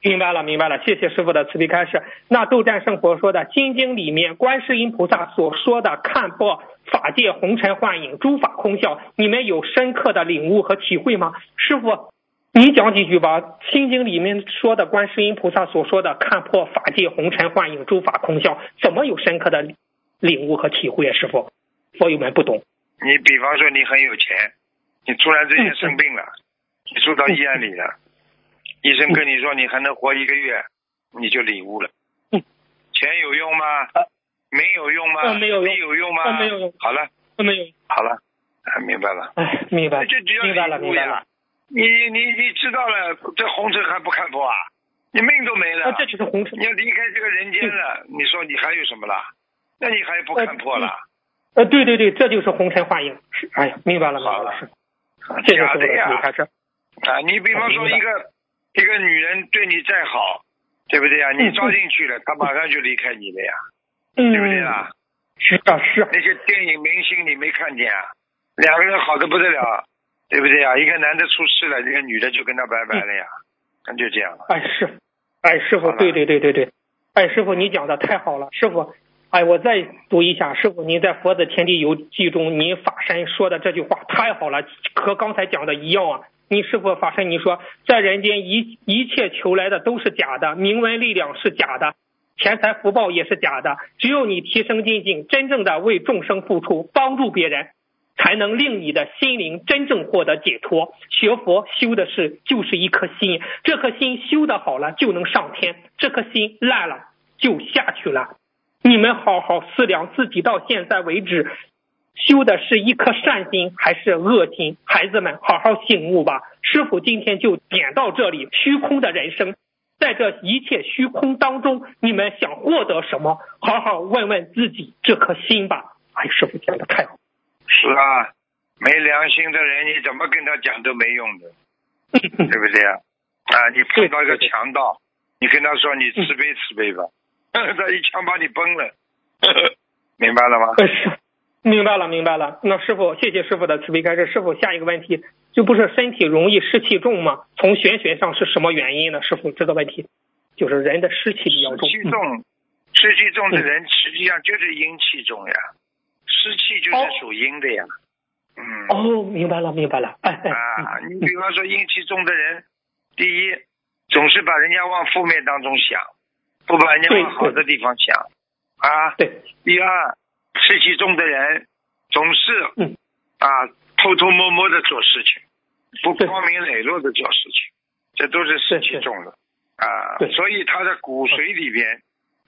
Speaker 6: 明白了，明白了，谢谢师傅的慈悲开示。那斗战胜佛说的《心经》里面，观世音菩萨所说的看破法界红尘幻影，诸法空相，你们有深刻的领悟和体会吗？师傅，你讲几句吧。《心经》里面说的观世音菩萨所说的看破法界红尘幻影，诸法空相，怎么有深刻的领悟和体会啊？师傅，佛友们不懂。
Speaker 2: 你比方说你很有钱，你突然之间生病了，你住到医院里了。医生跟你说你还能活一个月，你就领悟了。钱有用吗？没有用吗？
Speaker 6: 没有用。
Speaker 2: 有用吗？
Speaker 6: 没有用。
Speaker 2: 好了。
Speaker 6: 没有。
Speaker 2: 好了，明白了。
Speaker 6: 哎，明白。
Speaker 2: 这只要
Speaker 6: 明白了，明白了。
Speaker 2: 你你你知道了，这红尘还不看破啊？你命都没了。
Speaker 6: 这就是红尘。
Speaker 2: 你要离开这个人间了，你说你还有什么了？那你还不看破了？
Speaker 6: 呃，对对对，这就是红尘幻影。是，哎呀，明白了，明白了。是。这就是
Speaker 2: 的
Speaker 6: 呀。
Speaker 2: 啊，你比方说一个。一个女人对你再好，对不对呀？你招进去了，她马上就离开你了呀，对不对啊？
Speaker 6: 是啊，是。
Speaker 2: 那些电影明星你没看见啊？两个人好的不得了，对不对呀？一个男的出事了，一个女的就跟他拜拜了呀，那就这样了。
Speaker 6: 哎，是，哎，师傅，对对对对对，哎，师傅你讲的太好了，师傅，哎，我再读一下，师傅您在《佛子天地游记》中，您法身说的这句话太好了，和刚才讲的一样啊。你师傅法身？你说在人间一一切求来的都是假的，名闻力量是假的，钱财福报也是假的。只有你提升精进，真正的为众生付出，帮助别人，才能令你的心灵真正获得解脱。学佛修的是就是一颗心，这颗心修的好了就能上天，这颗心烂了就下去了。你们好好思量自己到现在为止。修的是一颗善心还是恶心？孩子们，好好醒悟吧！师傅今天就点到这里。虚空的人生，在这一切虚空当中，你们想获得什么？好好问问自己这颗心吧。哎，师傅讲的太好。
Speaker 2: 是啊，没良心的人，你怎么跟他讲都没用的，对不对啊？啊，你碰到一个强盗，你跟他说你慈悲慈悲吧，他一枪把你崩了，明白了吗？
Speaker 6: 是。明白了，明白了。那师傅，谢谢师傅的慈悲开示。师傅，下一个问题，就不是身体容易湿气重吗？从玄学上是什么原因呢？师傅，这个问题就是人的湿气比较重。
Speaker 2: 湿气重，湿气重的人实际上就是阴气重呀。湿气就是属阴的呀。嗯。
Speaker 6: 哦，明白了，明白了。哎哎。
Speaker 2: 啊，你比方说阴气重的人，第一，总是把人家往负面当中想，不把人家往好的地方想。啊。
Speaker 6: 对。
Speaker 2: 第二。湿气重的人总是啊偷偷摸摸的做事情，不光明磊落的做事情，这都是湿气重的啊。所以他的骨髓里边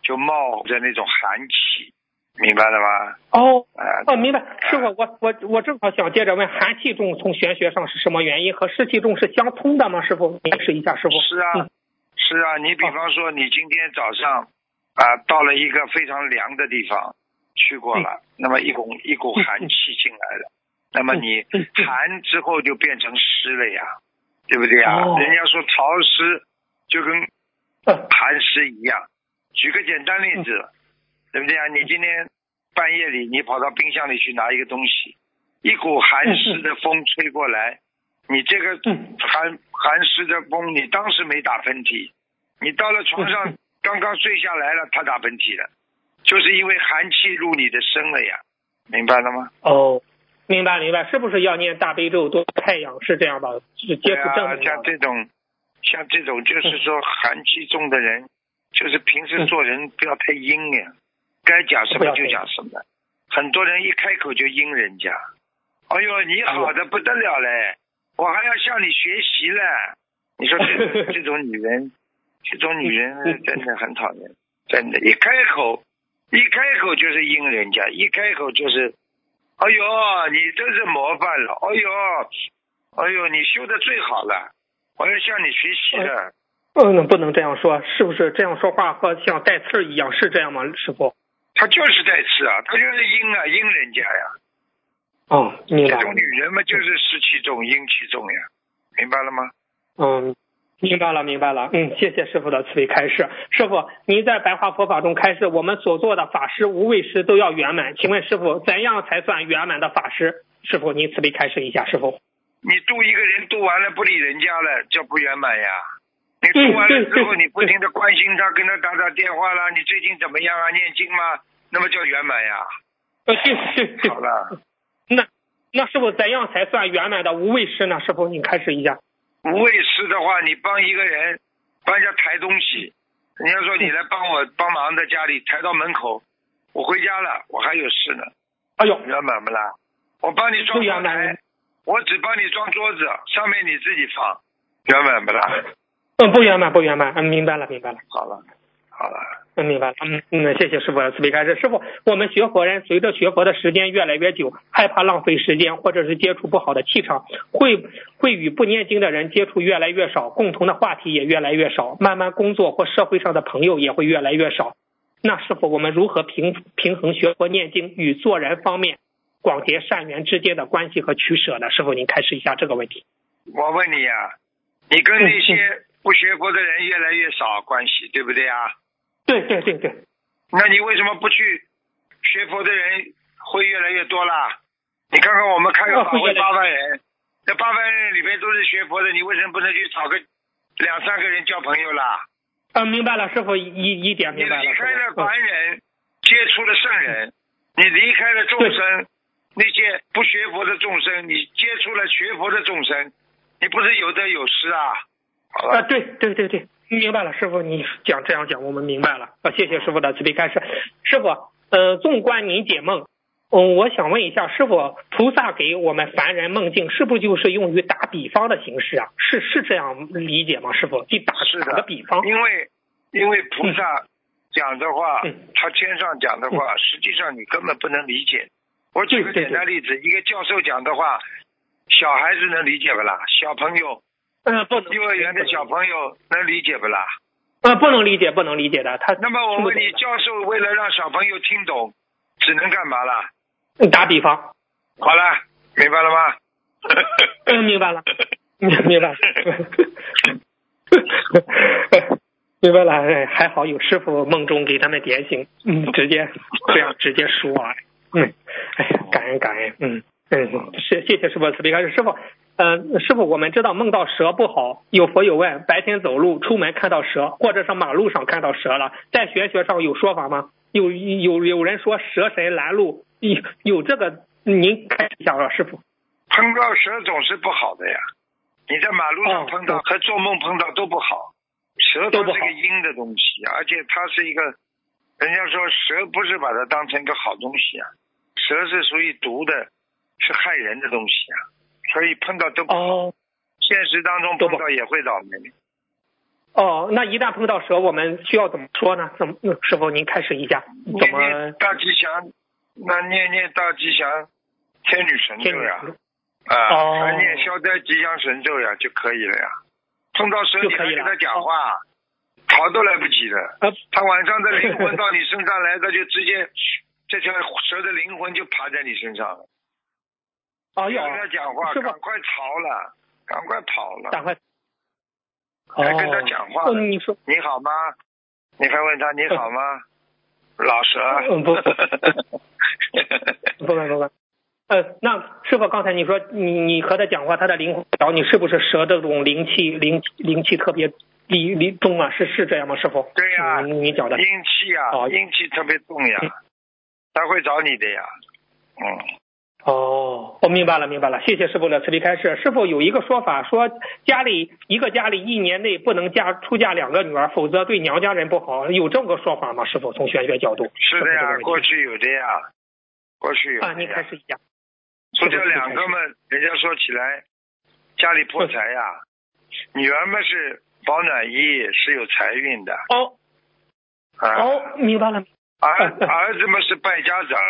Speaker 2: 就冒着那种寒气，明白了吗？
Speaker 6: 哦，哦，明白。师傅，我我我正好想接着问，寒气重从玄学上是什么原因？和湿气重是相通的吗？师傅，解释一下，师傅。
Speaker 2: 是啊，是啊。你比方说，你今天早上啊到了一个非常凉的地方。去过了，那么一股一股寒气进来了，那么你寒之后就变成湿了呀，对不对呀？人家说潮湿就跟寒湿一样。举个简单例子，对不对啊？你今天半夜里你跑到冰箱里去拿一个东西，一股寒湿的风吹过来，你这个寒寒湿的风，你当时没打喷嚏，你到了床上 刚刚睡下来了，他打喷嚏了。就是因为寒气入你的身了呀，明白了吗？
Speaker 6: 哦，明白明白，是不是要念大悲咒多太阳？是这样吧？是接触正能
Speaker 2: 像这种，像这种，就是说寒气重的人，就是平时做人不要太阴呀，该讲什么就讲什么。很多人一开口就阴人家，哎呦，你好的不得了嘞，我还要向你学习嘞。你说这 这种女人，这种女人真的很讨厌，真的，一开口。一开口就是阴人家，一开口就是，哎呦，你真是模范了，哎呦，哎呦，你修的最好了，我要向你学习的。
Speaker 6: 嗯，不能这样说，是不是这样说话和像带刺一样？是这样吗，师傅？
Speaker 2: 他就是带刺啊，他就是阴啊，阴人家呀。
Speaker 6: 哦，明白。
Speaker 2: 这种女人嘛，就是湿气重，阴气重呀，明白了吗？
Speaker 6: 嗯。明白了，明白了。嗯，谢谢师傅的慈悲开示。师傅，您在白话佛法中开示，我们所做的法师、无畏师都要圆满。请问师傅，怎样才算圆满的法师？师傅，您慈悲开示一下。师傅，
Speaker 2: 你度一个人度完了不理人家了，叫不圆满呀？你度完了之后，你不停的关心他，跟他打打电话啦，你最近怎么样啊？念经吗？那么叫圆满呀。
Speaker 6: 呃，对对对
Speaker 2: 好。了，
Speaker 6: 那那师傅怎样才算圆满的无畏师呢？师傅你开示一下。
Speaker 2: 无畏师的话，你帮一个人帮人家抬东西，人家说你来帮我帮忙在家里抬到门口，我回家了，我还有事呢，
Speaker 6: 哎呦，
Speaker 2: 圆满不啦？我帮你装阳台，我只帮你装桌子，上面你自己放，圆满不啦？
Speaker 6: 嗯，不圆满，不圆满。嗯，明白了，明白了。
Speaker 2: 好了，好了，
Speaker 6: 嗯，明白了。嗯嗯，谢谢师傅的慈悲开示。师傅，我们学佛人随着学佛的时间越来越久，害怕浪费时间，或者是接触不好的气场，会会与不念经的人接触越来越少，共同的话题也越来越少，慢慢工作或社会上的朋友也会越来越少。那师傅，我们如何平平衡学佛念经与做人方面广结善缘之间的关系和取舍呢？师傅，您开示一下这个问题。
Speaker 2: 我问你呀、你跟那
Speaker 6: 嗯
Speaker 2: 些不学佛的人越来越少关系，对不对啊？
Speaker 6: 对对对对，
Speaker 2: 那你为什么不去学佛的人会越来越多啦？你看看我们开个法会八万人，那八万人里面都是学佛的，你为什么不能去找个两三个人交朋友啦？
Speaker 6: 啊，明白了，师傅一一点
Speaker 2: 你
Speaker 6: 明白了。
Speaker 2: 离开了凡人，接触了圣人，你离开了众生，那些不学佛的众生，你接触了学佛的众生，你不是有得有失啊？好
Speaker 6: 啊，
Speaker 2: 了，
Speaker 6: 对对对对，明白了，师傅，你讲这样讲，我们明白了。啊，谢谢师傅的慈悲开示。师傅，呃，纵观您解梦，嗯，我想问一下，师傅，菩萨给我们凡人梦境，是不是就是用于打比方的形式啊？是是这样理解吗？师傅，就打
Speaker 2: 是的
Speaker 6: 打个比方。
Speaker 2: 因为因为菩萨讲的话，
Speaker 6: 嗯
Speaker 2: 他天上讲的话，实际上你根本不能理解。我举个简单例子，一个教授讲的话，小孩子能理解不啦？小朋友，
Speaker 6: 嗯、不能。
Speaker 2: 幼儿园的小朋友能理解不啦？
Speaker 6: 呃，不能理解，不能理解的。他
Speaker 2: 那么我问你，教授为了让小朋友听懂，只能干嘛啦？
Speaker 6: 打比方。
Speaker 2: 好了，明白了吗？
Speaker 6: 嗯，明白了，明 明白了，明白了。哎，还好有师傅梦中给他们点醒，嗯，直接这样直接说啊，嗯，哎呀，感恩感恩，嗯嗯，是谢谢师傅慈悲开示，师傅。呃，师傅，我们知道梦到蛇不好，有佛有问，白天走路出门看到蛇，或者是马路上看到蛇了，在玄学上有说法吗？有有有人说蛇神拦路，有有这个，您开始一下啊，师傅。
Speaker 2: 碰到蛇总是不好的呀。你在马路上
Speaker 6: 哦
Speaker 2: 碰到和做梦碰到都不好。蛇
Speaker 6: 都
Speaker 2: 是个阴的东西，而且它是一个，人家说蛇不是把它当成一个好东西啊，蛇是属于毒的，是害人的东西啊，所以碰到都不好。
Speaker 6: 哦
Speaker 2: 现实当中碰到也会倒霉。
Speaker 6: 哦，那一旦碰到蛇，我们需要怎么说呢？怎么，嗯师傅您开始一下，怎么
Speaker 2: 念大吉祥，那念念大吉祥天女神咒呀，啊，
Speaker 6: 哦
Speaker 2: 还念消灾吉祥神咒呀就可以了呀。碰到蛇你还跟他讲话，逃都来不及的。
Speaker 6: 呃
Speaker 2: 他晚上的灵魂 到你身上来，他就直接这条蛇的灵魂就爬在你身上了。
Speaker 6: 哦要
Speaker 2: 跟他讲话，赶快逃了，赶快跑了。
Speaker 6: 赶快
Speaker 2: 还跟他讲话
Speaker 6: 你说
Speaker 2: 你好吗？你还问他你好吗？老蛇。
Speaker 6: 嗯不 不不不，呃，那师傅刚才你说你你和他讲话，他的灵魂找你是不是蛇这种灵气灵灵气特别离离重啊？是是这样吗？师傅？
Speaker 2: 对呀
Speaker 6: 嗯你讲的
Speaker 2: 阴气呀、
Speaker 6: 哦
Speaker 2: 阴气特别重呀
Speaker 6: 嗯，
Speaker 2: 他会找你的呀。嗯，
Speaker 6: 哦，我明白了，明白了，谢谢师傅的慈悲开示。师傅有一个说法，说家里一个家里一年内不能嫁出嫁两个女儿，否则对娘家人不好，有这么个说法吗？师傅从玄学角度
Speaker 2: 是的呀，过去有的呀，过去有
Speaker 6: 啊，
Speaker 2: 的
Speaker 6: 您开。始一下。
Speaker 2: 不这两个嘛，人家说起来，家里破财呀，女儿们是保暖衣，是有财运的
Speaker 6: 哦
Speaker 2: 啊。
Speaker 6: 哦，明白了。
Speaker 2: 儿 儿子们是败家子儿，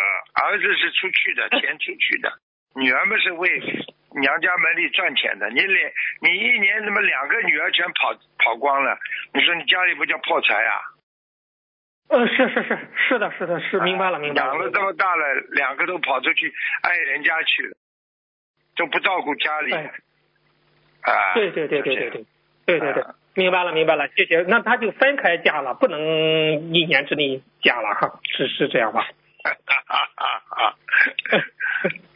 Speaker 2: 儿子是出去的，钱出去的，女儿们是为娘家门里赚钱的。你两你一年怎么两个女儿全跑跑光了，你说你家里不叫破财啊？
Speaker 6: 呃，是是是是的，是的，是明白了，明白了。
Speaker 2: 养了这么大了，两个都跑出去爱人家去了，都不照顾家里。
Speaker 6: 哎，
Speaker 2: 啊，
Speaker 6: 对对对对对对对对对
Speaker 2: 啊，
Speaker 6: 明白了明白了，谢谢。那他就分开嫁了，不能一年之内嫁了哈，是是这样吧？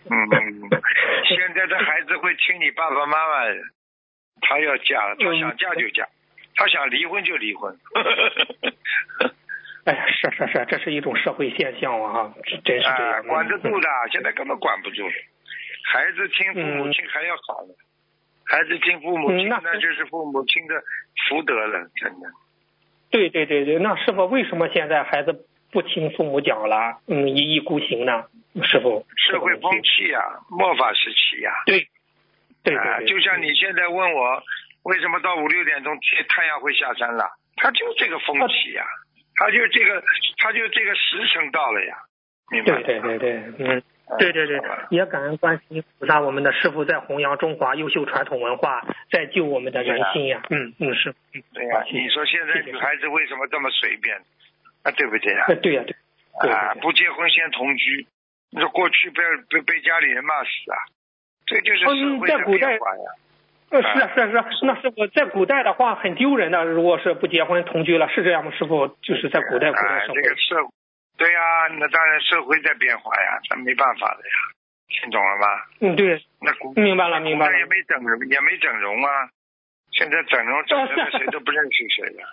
Speaker 2: 嗯，现在的孩子会听你爸爸妈妈的，他要嫁，他想嫁就嫁。他想离婚就离婚。
Speaker 6: 哎呀，是是是，这是一种社会现象啊，真是这样。
Speaker 2: 啊，管得住的，现在根本管不住。孩子听父母亲还要好呢，孩子听父母亲那就是父母亲的福德了，真的。
Speaker 6: 对对对对，那师傅为什么现在孩子不听父母讲了，嗯，一意孤行呢？师傅，
Speaker 2: 社会风气呀，末法时期呀。
Speaker 6: 对，对对。
Speaker 2: 就像你现在问我，为什么到五六点钟天太阳会下山了？他就这个风气呀。他就这个，他就这个时辰到了呀，明白？
Speaker 6: 对对对对，嗯，对对对，也感恩观世音菩萨，我们的师傅在弘扬中华优秀传统文化，在救我们的人心呀，嗯嗯是，
Speaker 2: 对呀，你说现在女孩子为什么这么随便？啊，对不对呀？
Speaker 6: 对呀对，
Speaker 2: 啊，不结婚先同居，你说过去被被被家里人骂死啊，这就是社会的变化呀。
Speaker 6: 呃，是啊，是啊，是啊，那师傅在古代的话很丢人的，如果是不结婚同居了，是这样吗？师傅就是在古代古代社会。
Speaker 2: 这个社，对呀，那当然社会在变化呀，咱没办法的呀，听懂了吗？
Speaker 6: 嗯，对。
Speaker 2: 那古
Speaker 6: 明白了，明白了。
Speaker 2: 也没整容，也没整容啊，现在整容整的谁都不认识谁
Speaker 6: 了。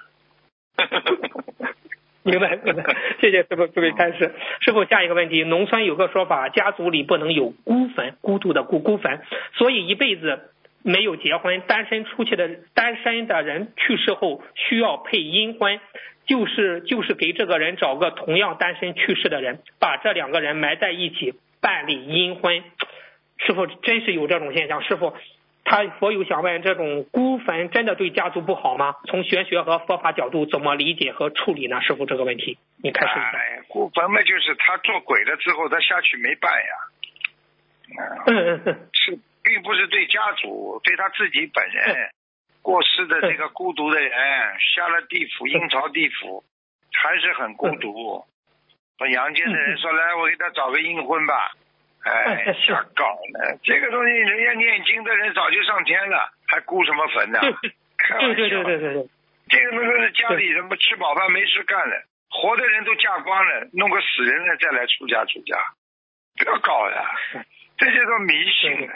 Speaker 6: 明白，明白。谢谢师傅，各位开始。师傅，下一个问题，农村有个说法，家族里不能有孤坟，孤独的孤孤坟，所以一辈子。没有结婚，单身出去的单身的人去世后需要配阴婚，就是就是给这个人找个同样单身去世的人，把这两个人埋在一起办理阴婚。师傅真是有这种现象，师傅他佛友想问，这种孤坟真的对家族不好吗？从玄学和佛法角度怎么理解和处理呢？师傅这个问题，你开始。
Speaker 2: 哎，孤坟嘛，就是他做鬼了之后，他下去没办呀。
Speaker 6: 嗯嗯嗯，
Speaker 2: 是。并不是对家族，对他自己本人过世的这个孤独的人，下了地府阴曹地府，还是很孤独。说阳间的人说来，我给他找个阴婚吧，哎，瞎搞呢。这个东西，人家念经的人早就上天了，还孤什么坟呢？开玩笑。
Speaker 6: 对对对对对。
Speaker 2: 这个东西是家里人不吃饱饭没事干了，活的人都嫁光了，弄个死人了再来出家出家，不要搞了，这叫做迷信。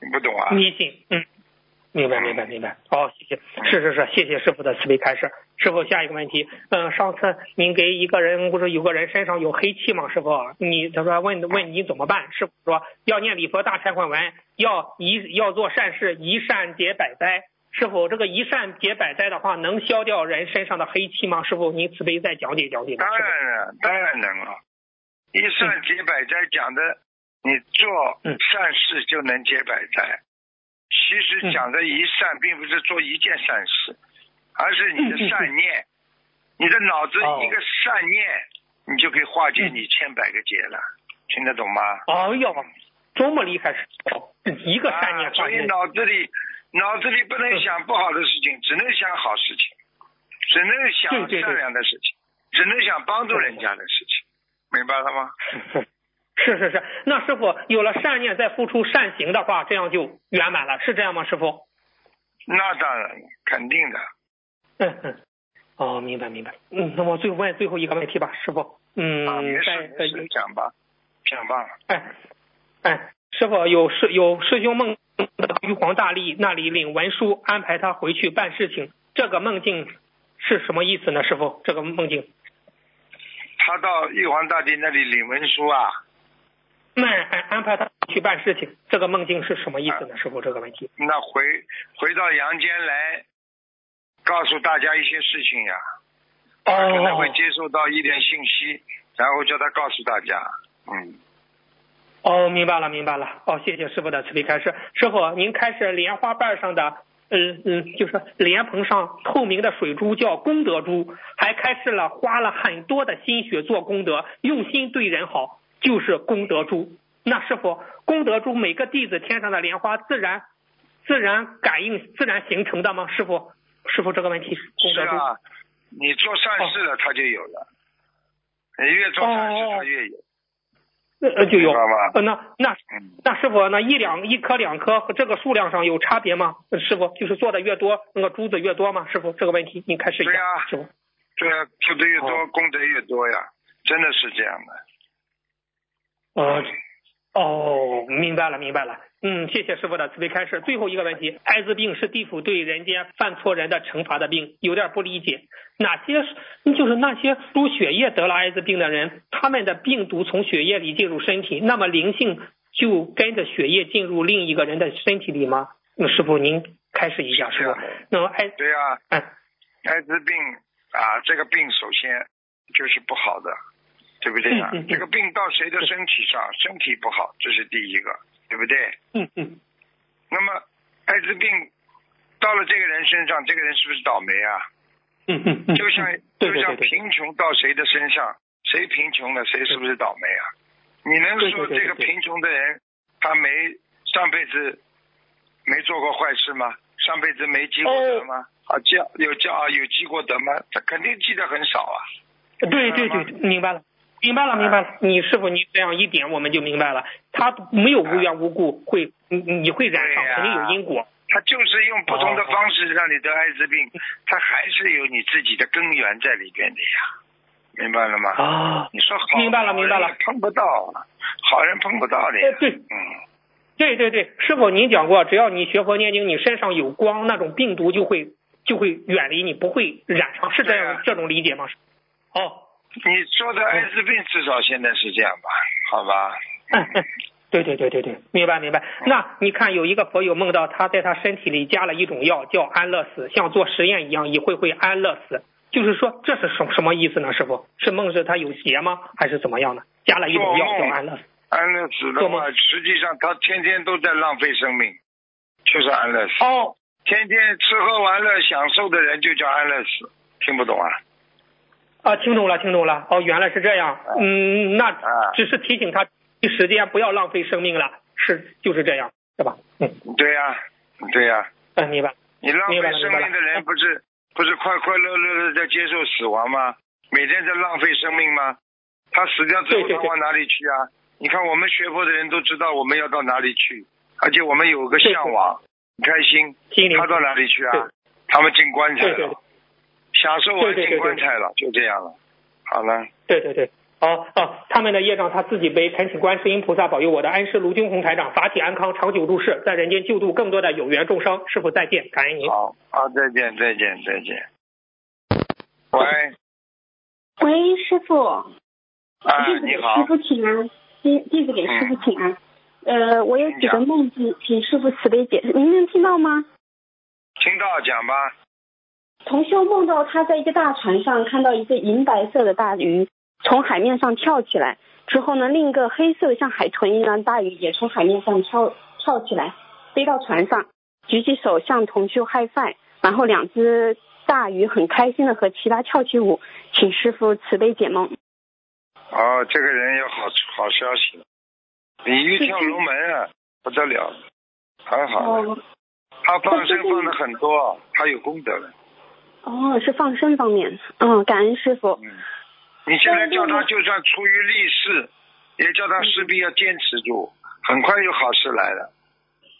Speaker 2: 你不懂啊？
Speaker 6: 迷信，嗯，明白，明白，明白。好，谢谢，是是是，谢谢师傅的慈悲开示。师傅，下一个问题，嗯，上次您给一个人不是有个人身上有黑气吗？师傅，你他说问问你怎么办？师傅说要念礼佛大忏悔文，要一要做善事，一善解百灾。师傅，这个一善解百灾的话，能消掉人身上的黑气吗？师傅，您慈悲再讲解讲解。
Speaker 2: 当然了，当然能了，一善解百灾讲的。你做善事就能解百灾，其实讲的一善，并不是做一件善事，而是你的善念，你的脑子一个善念，你就可以化解你千百个劫了，听得懂吗？
Speaker 6: 哎呦，多么厉害是？一个善念
Speaker 2: 所以脑子里脑子里不能想不好的事情，只能想好事情，只能想善良的事情，只能想帮助人家的事情，明白了吗？
Speaker 6: 是是是，那师傅有了善念再付出善行的话，这样就圆满了，是这样吗？师傅？
Speaker 2: 那当然，肯定的。
Speaker 6: 嗯嗯，哦，明白明白。嗯，那我最后问最后一个问题吧，师傅。嗯，
Speaker 2: 再讲吧，讲吧。
Speaker 6: 哎哎，师傅有师有师兄梦玉皇大帝那里领文书，安排他回去办事情，这个梦境是什么意思呢？师傅，这个梦境。
Speaker 2: 他到玉皇大帝那里领文书啊？
Speaker 6: 那安安排他去办事情，这个梦境是什么意思呢？师傅，这个问题。
Speaker 2: 那回回到阳间来，告诉大家一些事情呀。
Speaker 6: 哦。
Speaker 2: 可能会接受到一点信息，然后叫他告诉大家。嗯。
Speaker 6: 哦，明白了，明白了。哦，谢谢师傅的慈悲开示。师傅，您开始莲花瓣上的，嗯嗯，就是莲蓬上透明的水珠叫功德珠，还开示了花了很多的心血做功德，用心对人好。就是功德珠，那师傅，功德珠每个弟子天上的莲花自然自然感应自然形成的吗？师傅，师傅这个问题，功德珠，
Speaker 2: 你做善事了，它就有了，你越做善事，它越有，
Speaker 6: 呃，就有，呃，那那那师傅，那一两一颗两颗和这个数量上有差别吗？师傅，就是做的越多，那个珠子越多吗？师傅，这个问题你开始
Speaker 2: 对呀，
Speaker 6: 师傅，
Speaker 2: 对呀，做的越多，功德越多呀，真的是这样的。
Speaker 6: 哦，哦，明白了，明白了。嗯，谢谢师傅的慈悲开示。最后一个问题，艾滋病是地府对人间犯错人的惩罚的病，有点不理解。哪些就是那些输血液得了艾滋病的人，他们的病毒从血液里进入身体，那么灵性就跟着血液进入另一个人的身体里吗？那师傅您开始一下，师傅？那么艾
Speaker 2: 对啊，
Speaker 6: 嗯，
Speaker 2: 艾滋病啊，这个病首先就是不好的，对不对
Speaker 6: 啊、
Speaker 2: 这个病到谁的身体上，身体不好，这是第一个，对不对？
Speaker 6: 嗯嗯，
Speaker 2: 那么艾滋病到了这个人身上，这个人是不是倒霉啊？
Speaker 6: 嗯嗯嗯，
Speaker 2: 就像就像贫穷到谁的身上，谁贫穷了，谁是不是倒霉啊？你能说这个贫穷的人，他没上辈子没做过坏事吗？上辈子没积过德吗？啊，积有积啊有积过德吗？他肯定积的很少啊。
Speaker 6: 对对对，明白了。明白了，明白了。你师傅，你这样一点，我们就明白了。他没有无缘无故会，你你会染上，肯定有因果。
Speaker 2: 他就是用不同的
Speaker 6: 哦
Speaker 2: 方式让你得艾滋病，他还是有你自己的根源在里边的呀，明白了吗？
Speaker 6: 啊，
Speaker 2: 你说好，
Speaker 6: 明白了明白了。
Speaker 2: 碰不到，好人碰不到的
Speaker 6: 对
Speaker 2: 嗯，
Speaker 6: 对对对，师傅您讲过，只要你学佛念经，你身上有光，那种病毒就会就会远离你，不会染上，是这样、
Speaker 2: 啊
Speaker 6: 这种理解吗？哦，
Speaker 2: 你说的艾滋病至少现在是这样吧？好吧？
Speaker 6: 对对对对对，明白明白。那你看，有一个佛友梦到他在他身体里加了一种药，叫安乐死，像做实验一样，一会会安乐死。就是说，这是什什么意思呢？师傅，是梦是他有邪吗？还是怎么样呢？加了一种药叫安乐死。
Speaker 2: 安乐死的
Speaker 6: 做
Speaker 2: 话，实际上他天天都在浪费生命，就是安乐死。
Speaker 6: 哦，
Speaker 2: 天天吃喝玩乐享受的人就叫安乐死，听不懂啊？
Speaker 6: 啊，听懂了，听懂了。哦，原来是这样。嗯，那
Speaker 2: 啊
Speaker 6: 只是提醒他时间不要浪费生命了，是就是这样，是吧？嗯，
Speaker 2: 对呀、对呀、
Speaker 6: 嗯，明白。
Speaker 2: 你浪费生命的人不是不是快快乐乐的在接受死亡吗？每天在浪费生命吗？他死掉之后他往哪里去啊？你看我们学佛的人都知道我们要到哪里去，而且我们有个向往，开心。他到哪里去啊？他们进棺材了，享受完进
Speaker 6: 对对对对
Speaker 2: 棺材了，就这样了。好了，
Speaker 6: 对对对。哦哦，他们的业障他自己背，恳请观世音菩萨保佑我的恩师卢军红台长法体安康，长久入世，在人间救度更多的有缘众生。师傅再见，感恩您。
Speaker 2: 好，好，再见，再见，再见。喂，
Speaker 7: 喂，师傅，
Speaker 2: 啊，
Speaker 7: 弟子
Speaker 2: 你好
Speaker 7: 师，傅请安，弟弟子给师傅请安。呃，我有几个梦境，请师傅慈悲解释。您能听到吗？
Speaker 2: 听到讲吧。
Speaker 7: 同修梦到他在一个大船上看到一个银白色的大鱼从海面上跳起来，之后呢，另一个黑色像海豚一样的大鱼也从海面上跳跳起来，飞到船上，举起手向同修嗨翻，然后两只大鱼很开心的和其他跳起舞，请师傅慈悲解梦。
Speaker 2: 哦，这个人有好好消息了，鲤鱼跳龙门啊，不得了，还好的。
Speaker 7: 哦
Speaker 2: 他放生放的很多，他有功德了。
Speaker 7: 哦，是放生方面，嗯，感恩师傅。
Speaker 2: 嗯，你现在叫他就算出于利事，也叫他势必要坚持住，很快有好事来了。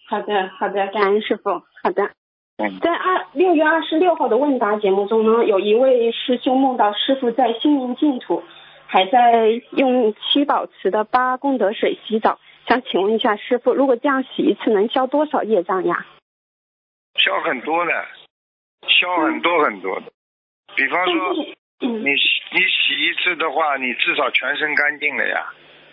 Speaker 7: 好的，好的，感恩师傅。好的。
Speaker 2: 嗯，
Speaker 7: 在二六月二十六号的问答节目中呢，有一位师兄梦到师傅在心灵净土，还在用七宝池的八功德水洗澡，想请问一下师傅，如果这样洗一次能消多少业障呀？
Speaker 2: 消很多的，消很多很多的。比方说，
Speaker 7: 嗯
Speaker 2: 你你洗一次的话，你至少全身干净了呀。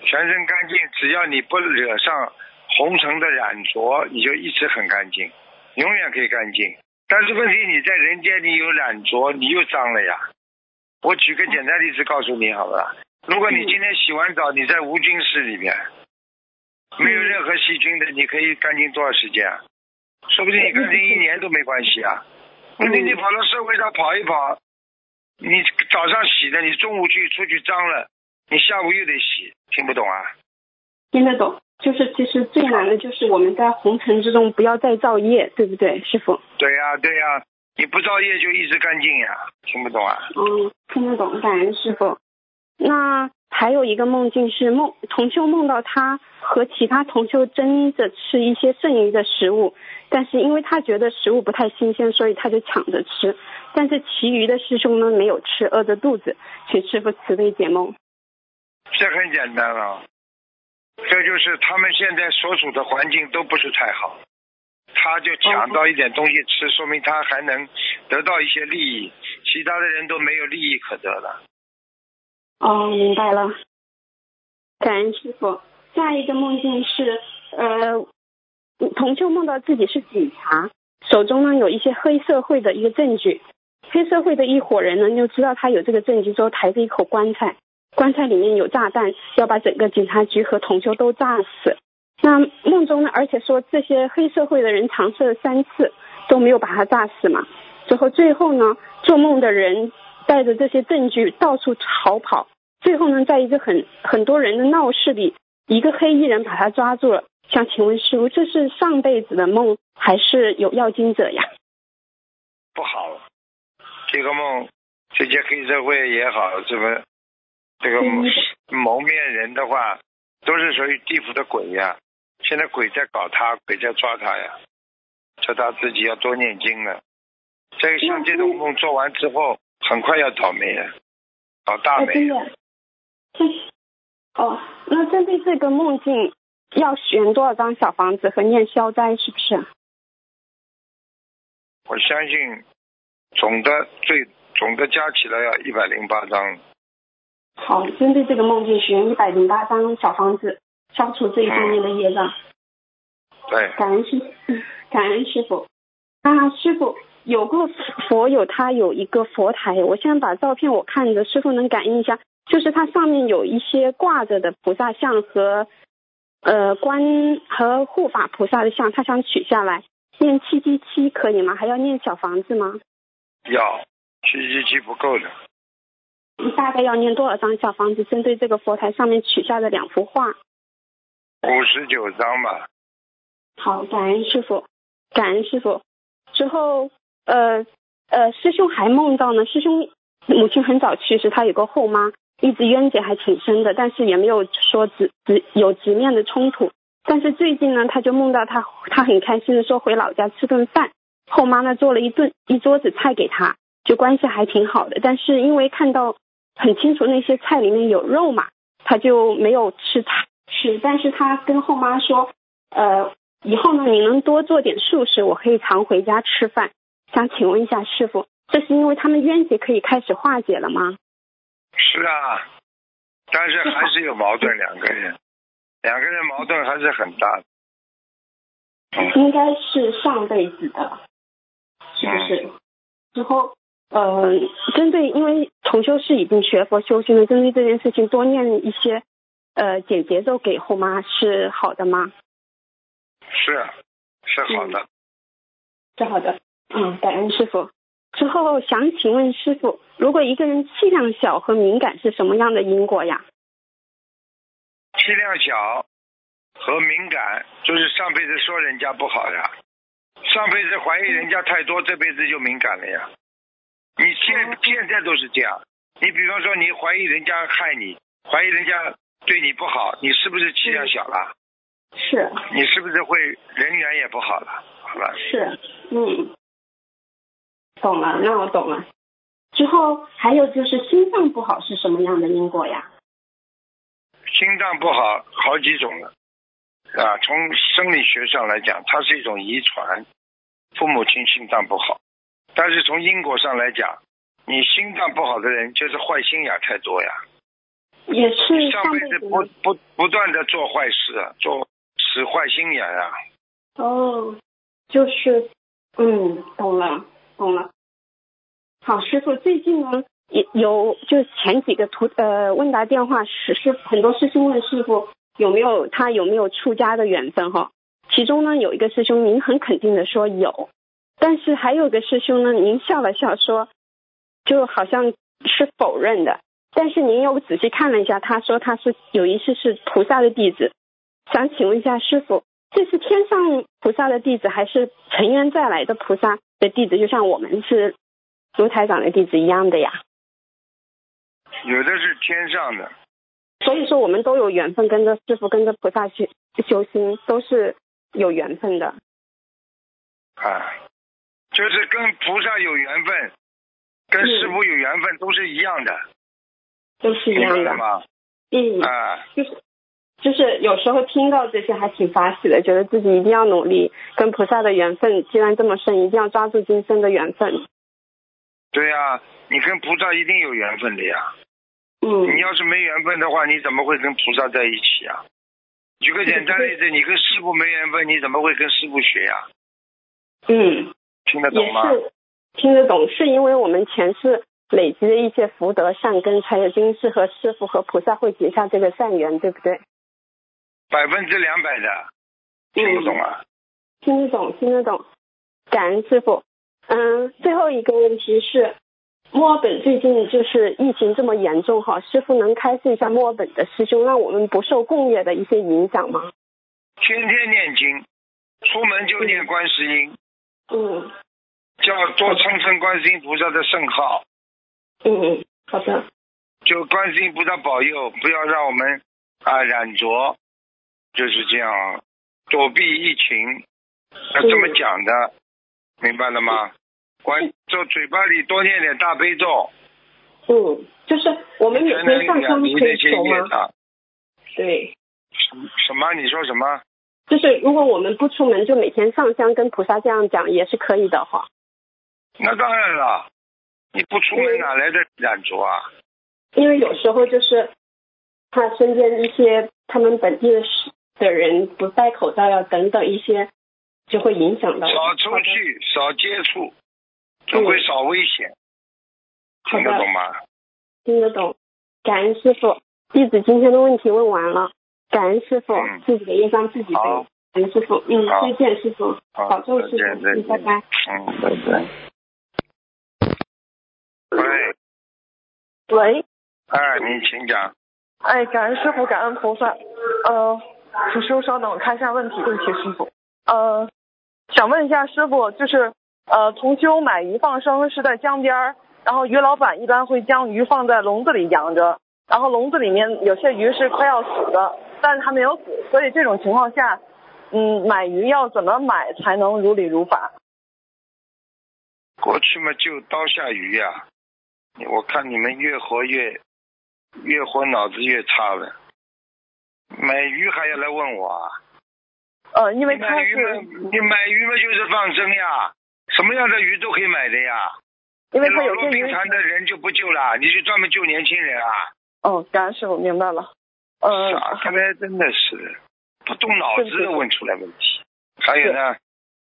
Speaker 2: 全身干净，只要你不惹上红尘的染浊，你就一直很干净，永远可以干净。但是问题你在人间你有染浊，你又脏了呀。我举个简单例子告诉你好了，如果你今天洗完澡，你在无菌室里面，没有任何细菌的，你可以干净多少时间啊？说不定你干净一年都没关系啊。问题你跑到社会上跑一跑，你早上洗的，你中午去出去脏了，你下午又得洗，听不懂啊？
Speaker 7: 听得懂。就是其实最难的就是我们在红尘之中不要再造业，对不对，师傅？
Speaker 2: 对呀、对呀、你不造业就一直干净呀，听不懂啊？
Speaker 7: 嗯，听得懂，感恩师傅。那还有一个梦境是梦同修梦到他和其他同修争着吃一些剩余的食物，但是因为他觉得食物不太新鲜，所以他就抢着吃。但是其余的师兄呢没有吃，饿着肚子，请师傅慈悲解梦。
Speaker 2: 这很简单啊，这就是他们现在所处的环境都不是太好，他就抢到一点东西吃，说明他还能得到一些利益，其他的人都没有利益可得了。
Speaker 7: 哦，明白了。感恩师傅。下一个梦境是，呃，同修梦到自己是警察，手中呢有一些黑社会的一个证据。黑社会的一伙人呢，就知道他有这个证据之后，抬着一口棺材，棺材里面有炸弹，要把整个警察局和同修都炸死。那梦中呢，而且说这些黑社会的人尝试了三次都没有把他炸死嘛。最后最后呢，做梦的人带着这些证据到处逃跑，最后呢，在一个很很多人的闹市里。一个黑衣人把他抓住了，想请问师傅，这是上辈子的梦，还是有要经者呀？
Speaker 2: 不好，这个梦，这些黑社会也好，什么这个蒙面人的话，都是属于地府的鬼呀。现在鬼在搞他，鬼在抓他呀，叫他自己要多念经了。这个像这种梦做完之后，很快要倒霉了，倒大霉。
Speaker 7: 哦，那针对这个梦境，要选多少张小房子和念消灾，是不是？
Speaker 2: 我相信总的最总的加起来要一百零八张。
Speaker 7: 好，针对这个梦境，选一百零八张小房子，消除这一方面的业障。
Speaker 2: 对。
Speaker 7: 感恩师，感恩师傅。啊，师傅有个佛有他有一个佛台，我现在把照片我看着，师傅能感应一下。就是它上面有一些挂着的菩萨像和呃观和护法菩萨的像，他想取下来念七七七可以吗？还要念小房子吗？
Speaker 2: 要七七七不够的。
Speaker 7: 大概要念多少张小房子？针对这个佛台上面取下的两幅画。
Speaker 2: 五十九张吧。
Speaker 7: 好，感恩师傅，感恩师傅。之后呃呃，师兄还梦到呢，师兄母亲很早去世，他有个后妈。一直冤结还挺深的，但是也没有说直直有直面的冲突。但是最近呢，他就梦到他，他很开心的说回老家吃顿饭，后妈呢做了一顿一桌子菜给他，就关系还挺好的。但是因为看到很清楚那些菜里面有肉嘛，他就没有吃菜吃。但是他跟后妈说，呃，以后呢你能多做点素食，我可以常回家吃饭。想请问一下师傅，这是因为他们冤结可以开始化解了吗？
Speaker 2: 是啊，但是还是有矛盾，两个人，两个人矛盾还是很大的。
Speaker 7: 应该是上辈子的，是不是？之后，呃，针对因为重修是已经学佛修心了，针对这件事情多念一些呃简节奏给后妈是好的吗？
Speaker 2: 是，是好的，
Speaker 7: 是好的。嗯，感恩师傅。之后想请问师傅，如果一个人气量小和敏感是什么样的因果呀？
Speaker 2: 气量小和敏感就是上辈子说人家不好呀，上辈子怀疑人家太多，这辈子就敏感了呀。你现现在都是这样，你比方说你怀疑人家害你，怀疑人家对你不好，你是不是气量小了？
Speaker 7: 是。
Speaker 2: 你是不是会人缘也不好了？好了。
Speaker 7: 是，嗯。懂了，那我懂了。之后还有就是心脏不好是什么样的因果呀？
Speaker 2: 心脏不好好几种了啊，从生理学上来讲，它是一种遗传，父母亲心脏不好。但是从因果上来讲，你心脏不好的人就是坏心眼太多呀。
Speaker 7: 也是
Speaker 2: 上辈子不不不断的做坏事，做使坏心眼啊。
Speaker 7: 哦，就是嗯，懂了。懂了，好师傅，最近呢有就前几个图呃问答电话是师很多师兄问师傅有没有他有没有出家的缘分哈，其中呢有一个师兄您很肯定的说有，但是还有个师兄呢您笑了笑说就好像是否认的，但是您又仔细看了一下，他说他是有一次是菩萨的弟子，想请问一下师傅，这是天上菩萨的弟子还是尘缘再来的菩萨？的弟子就像我们是卢台长的弟子一样的呀，
Speaker 2: 有的是天上的，
Speaker 7: 所以说我们都有缘分跟着师傅跟着菩萨去修心，都是有缘分的。
Speaker 2: 啊，就是跟菩萨有缘分，跟师傅有缘分，都是一样的，
Speaker 7: 都是一样的。
Speaker 2: 吗？
Speaker 7: 嗯，
Speaker 2: 啊，
Speaker 7: 就是就是有时候听到这些还挺发喜的，觉得自己一定要努力，跟菩萨的缘分既然这么深，一定要抓住今生的缘分。
Speaker 2: 对呀、你跟菩萨一定有缘分的呀。
Speaker 7: 嗯
Speaker 2: 你要是没缘分的话，你怎么会跟菩萨在一起啊？举个简单例子，你跟师傅没缘分，你怎么会跟师傅学呀、
Speaker 7: 嗯，
Speaker 2: 听得懂吗？
Speaker 7: 听得懂，是因为我们前世累积的一些福德善根，才有今世和师傅和菩萨会结下这个善缘，对不对？
Speaker 2: 百分之两百的，听不懂啊？
Speaker 7: 听得懂，听得懂。感恩师傅。嗯，最后一个问题是，墨尔本最近就是疫情这么严重哈，师傅能开示一下墨尔本的师兄，让我们不受共业的一些影响吗？
Speaker 2: 天天念经，出门就念观世音，
Speaker 7: 嗯
Speaker 2: 叫多称称观世音菩萨的圣号，
Speaker 7: 嗯嗯，好的。
Speaker 2: 就观世音菩萨保佑，不要让我们啊染着，就是这样躲避疫情，要这么讲的，明白了吗？关就嘴巴里多念点大悲咒，
Speaker 7: 嗯，就是我们每
Speaker 2: 才能
Speaker 7: 天上香可以
Speaker 2: 那些
Speaker 7: 求吗？对，
Speaker 2: 什什么？你说什么？
Speaker 7: 就是如果我们不出门，就每天上香跟菩萨这样讲也是可以的哈。
Speaker 2: 那当然了，你不出门哪来的染着啊？
Speaker 7: 因为有时候就是他身边一些他们本地的是的人不戴口罩呀等等一些，就会影响到。
Speaker 2: 少出去，少接触，就会少危险。听得懂吗？
Speaker 7: 听得懂。感恩师傅，弟子今天的问题问完了。感恩师傅，
Speaker 2: 嗯
Speaker 7: 自己的业障自己背。
Speaker 2: 好
Speaker 7: 感恩师傅，嗯，再见师傅，
Speaker 2: 好
Speaker 7: 保重师
Speaker 2: 再见
Speaker 7: 傅，嗯，
Speaker 2: 再见
Speaker 7: 拜拜。
Speaker 2: 嗯，拜拜。喂，
Speaker 8: 喂，
Speaker 2: 哎，你请讲。
Speaker 8: 哎，感恩师傅，感恩菩萨。呃，师傅稍等，我看一下问题。对不起，师傅。呃，想问一下师傅，就是呃，同修买鱼放生是在江边儿，然后鱼老板一般会将鱼放在笼子里养着，然后笼子里面有些鱼是快要死的，但是它没有死，所以这种情况下，嗯，买鱼要怎么买才能如理如法？
Speaker 2: 过去嘛，就刀下鱼呀、我看你们越活越越活脑子越差了。买鱼还要来问我啊？
Speaker 8: 呃，因为
Speaker 2: 你
Speaker 8: 它
Speaker 2: 买鱼嘛，
Speaker 8: 是
Speaker 2: 你买鱼嘛就是放生呀，什么样的鱼都可以买的呀。
Speaker 8: 因为它
Speaker 2: 老弱
Speaker 8: 有些鱼
Speaker 2: 病残的人就不救了，你就专门救年轻人啊？
Speaker 8: 哦，感恩师傅明白了。呃，
Speaker 2: 傻开来真的是不动脑子的问出来问题。还有呢，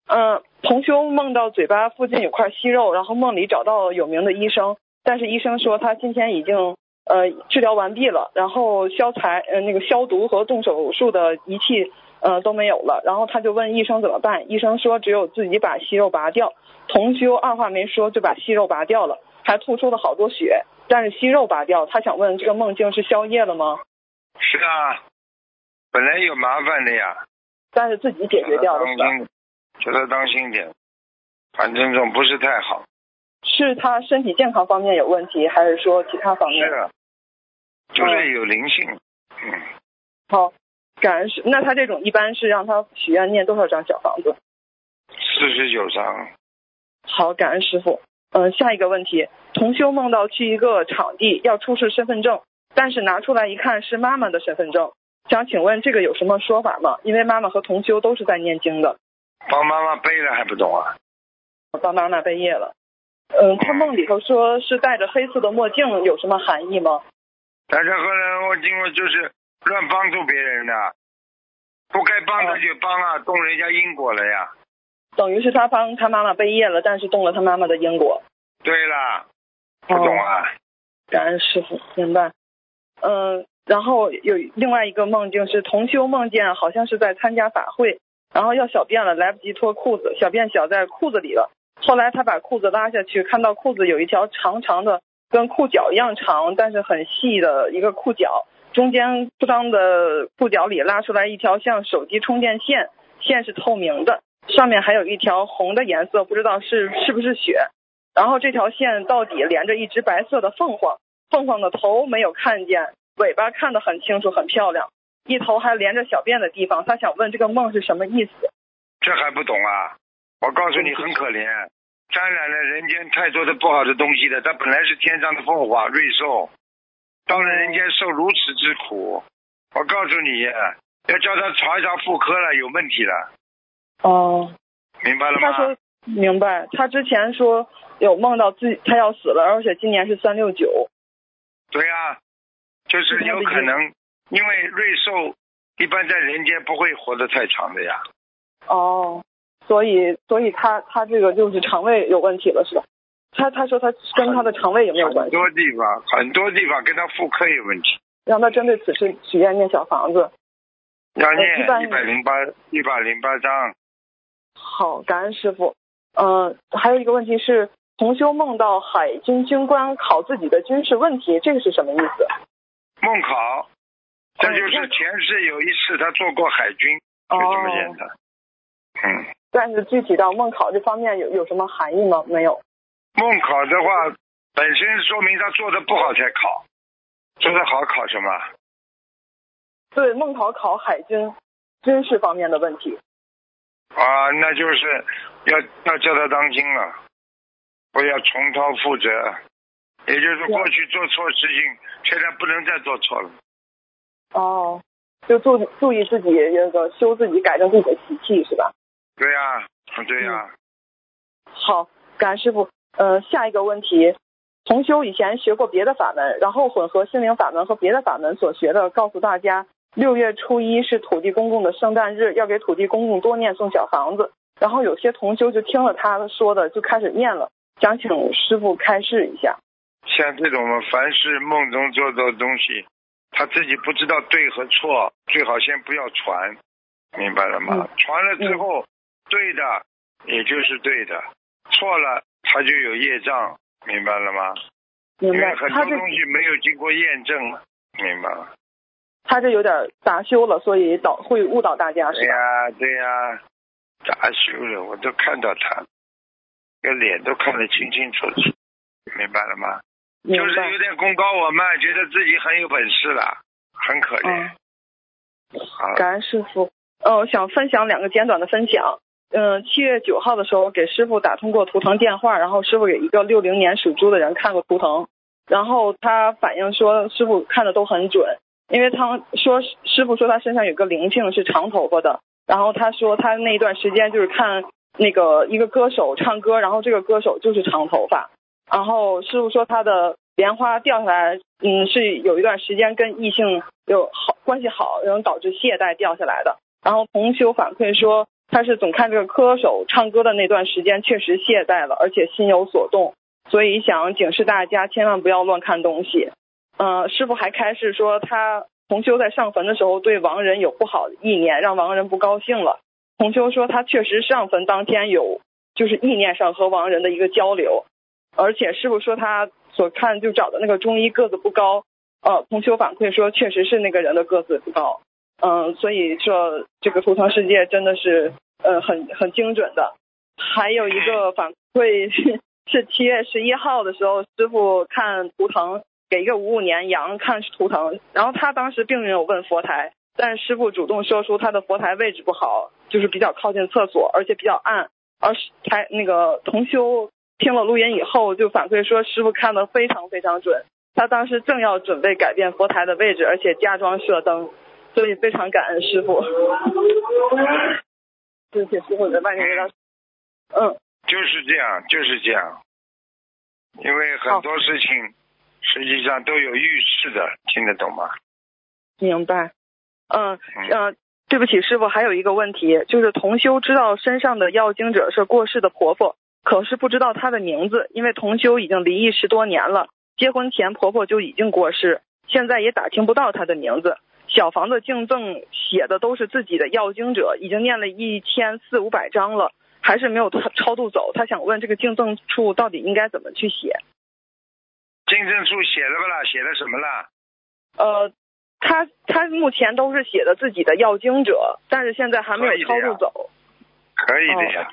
Speaker 8: 嗯，同修梦到嘴巴附近有块息肉，然后梦里找到有名的医生，但是医生说他今天已经呃治疗完毕了，然后消材呃那个消毒和动手术的仪器呃都没有了，然后他就问医生怎么办，医生说只有自己把息肉拔掉。同修二话没说就把息肉拔掉了，还吐出了好多血，但是息肉拔掉，他想问这个梦境是消夜了吗？
Speaker 2: 是啊，本来有麻烦的呀，
Speaker 8: 但是自己解决掉了？
Speaker 2: 当心，叫他当心点，反正这种不是太好。
Speaker 8: 是他身体健康方面有问题，还是说其他方面？
Speaker 2: 是啊，就是有灵性。嗯，
Speaker 8: 好，感恩是那他这种一般是让他许愿念多少张小房子？
Speaker 2: 四十九张。
Speaker 8: 好，感恩师傅。嗯、下一个问题，同修梦到去一个场地要出示身份证，但是拿出来一看是妈妈的身份证，想请问这个有什么说法吗？因为妈妈和同修都是在念经的，
Speaker 2: 帮妈妈背了还不懂啊？
Speaker 8: 帮妈妈背业了。嗯，他梦里头说是戴着黑色的墨镜，有什么含义吗？
Speaker 2: 但是后来我经过就是乱帮助别人的，不该帮的就帮啊，动人家因果了呀。
Speaker 8: 等于是他帮他妈妈背业了，但是动了他妈妈的因果。
Speaker 2: 对了，不懂啊？
Speaker 8: 感恩师傅，明白。嗯，然后有另外一个梦境是同修梦见好像是在参加法会，然后要小便了，来不及脱裤子，小便小在裤子里了。后来他把裤子拉下去，看到裤子有一条长长的，跟裤脚一样长，但是很细的一个裤脚，中间裤裆的裤脚里拉出来一条像手机充电线，线是透明的，上面还有一条红的颜色，不知道是是不是血。然后这条线到底连着一只白色的凤凰，凤凰的头没有看见，尾巴看得很清楚，很漂亮，一头还连着小便的地方。他想问这个梦是什么意思？
Speaker 2: 这还不懂啊？我告诉你，很可怜，沾染了人间太多的不好的东西的。他本来是天上的凤凰瑞兽，到了人间受如此之苦，我告诉你，要叫他查一查妇科了，有问题了，
Speaker 8: 哦，
Speaker 2: 明白了吗？
Speaker 8: 他说明白，他之前说有梦到自己他要死了，而且今年是三六九。
Speaker 2: 对呀、就是有可能，因为瑞兽一般在人间不会活得太长的呀。
Speaker 8: 哦，所以所以他他这个就是肠胃有问题了是吧？他他说他跟他的肠胃有没有关系很？
Speaker 2: 多地方，很多地方跟他妇科有问题，
Speaker 8: 让他针对此事许愿念小房子。
Speaker 2: 要念一百零八一百零八章。
Speaker 8: 好，感恩师傅。嗯、还有一个问题是，同修梦到海军军官考自己的军事问题，这个是什么意思？
Speaker 2: 梦考，这就
Speaker 8: 哦
Speaker 2: 是前世有一次他做过海军，就这么简单。嗯，
Speaker 8: 但是具体到梦考这方面有有什么含义吗？没有。
Speaker 2: 梦考的话，本身说明他做的不好才考，做的好考什么？
Speaker 8: 对，梦考考海军军事方面的问题。
Speaker 2: 啊，那就是要要叫他当心了，不要重蹈覆辙。也就是过去做错事情，现在不能再做错了。
Speaker 8: 哦，就注注意自己那个修自己，改正自己的习气是吧？
Speaker 2: 对呀、嗯对呀、
Speaker 8: 好，感恩师傅。呃，下一个问题，同修以前学过别的法门，然后混合心灵法门和别的法门所学的，告诉大家，六月初一是土地公公的圣诞日，要给土地公公多念送小房子。然后有些同修就听了他说的，就开始念了，想请师傅开示一下。
Speaker 2: 像这种凡是梦中做的东西，他自己不知道对和错，最好先不要传，明白了吗？
Speaker 8: 嗯
Speaker 2: 传了之后，对的也就是对的，错了他就有业障，明白了吗？
Speaker 8: 明白
Speaker 2: 因为？很多东西没有经过验证，明白吗？
Speaker 8: 他这有点杂修了，所以导会误导大家
Speaker 2: 对
Speaker 8: 是吧？
Speaker 2: 呀、对呀、杂修了，我都看到他，这脸都看得清清楚楚，明白了吗？就是有。点功高我慢，觉得自己很有本事了，很可怜。
Speaker 8: 感恩师傅。呃，我想分享两个简短的分享。嗯、七月九号的时候给师傅打通过图腾电话，然后师傅给一个六零年属猪的人看过图腾，然后他反映说师傅看的都很准，因为他说师傅说他身上有个灵性是长头发的，然后他说他那一段时间就是看那个一个歌手唱歌，然后这个歌手就是长头发，然后师傅说他的莲花掉下来，嗯，是有一段时间跟异性有好关系好，然后导致懈怠掉下来的。然后同修反馈说，他是总看这个歌手唱歌的那段时间确实懈怠了，而且心有所动，所以想警示大家千万不要乱看东西。呃，师傅还开示说，他同修在上坟的时候对亡人有不好的意念，让亡人不高兴了。同修说他确实上坟当天有就是意念上和亡人的一个交流，而且师傅说他所看就找的那个中医个子不高，呃，同修反馈说确实是那个人的个子不高，嗯、所以说这个图腾世界真的是呃很很精准的。还有一个反馈是 是七月十一号的时候，师傅看图腾给一个五五年羊看图腾，然后他当时并没有问佛台，但师傅主动说出他的佛台位置不好，就是比较靠近厕所，而且比较暗，而是台那个同修听了录音以后就反馈说师傅看的非常非常准，他当时正要准备改变佛台的位置，而且加装射灯，所以非常感恩师傅。对不起，师傅在外面给他，嗯，
Speaker 2: 就是这样，就是这样。因为很多事情实际上都有预示的，听得懂吗？
Speaker 8: 明白。嗯
Speaker 2: 嗯
Speaker 8: 呃，对不起，师傅，还有一个问题，就是同修知道身上的要经者是过世的婆婆，可是不知道她的名字，因为同修已经离异十多年了，结婚前婆婆就已经过世，现在也打听不到她的名字。小房子净赠写的都是自己的要经者，已经念了一千四五百章了，还是没有超超度走。他想问这个净赠处到底应该怎么去写？
Speaker 2: 净赠处写了不啦？写的什么啦？
Speaker 8: 呃，他他目前都是写的自己的要经者，但是现在还没有超度走。
Speaker 2: 可以的呀。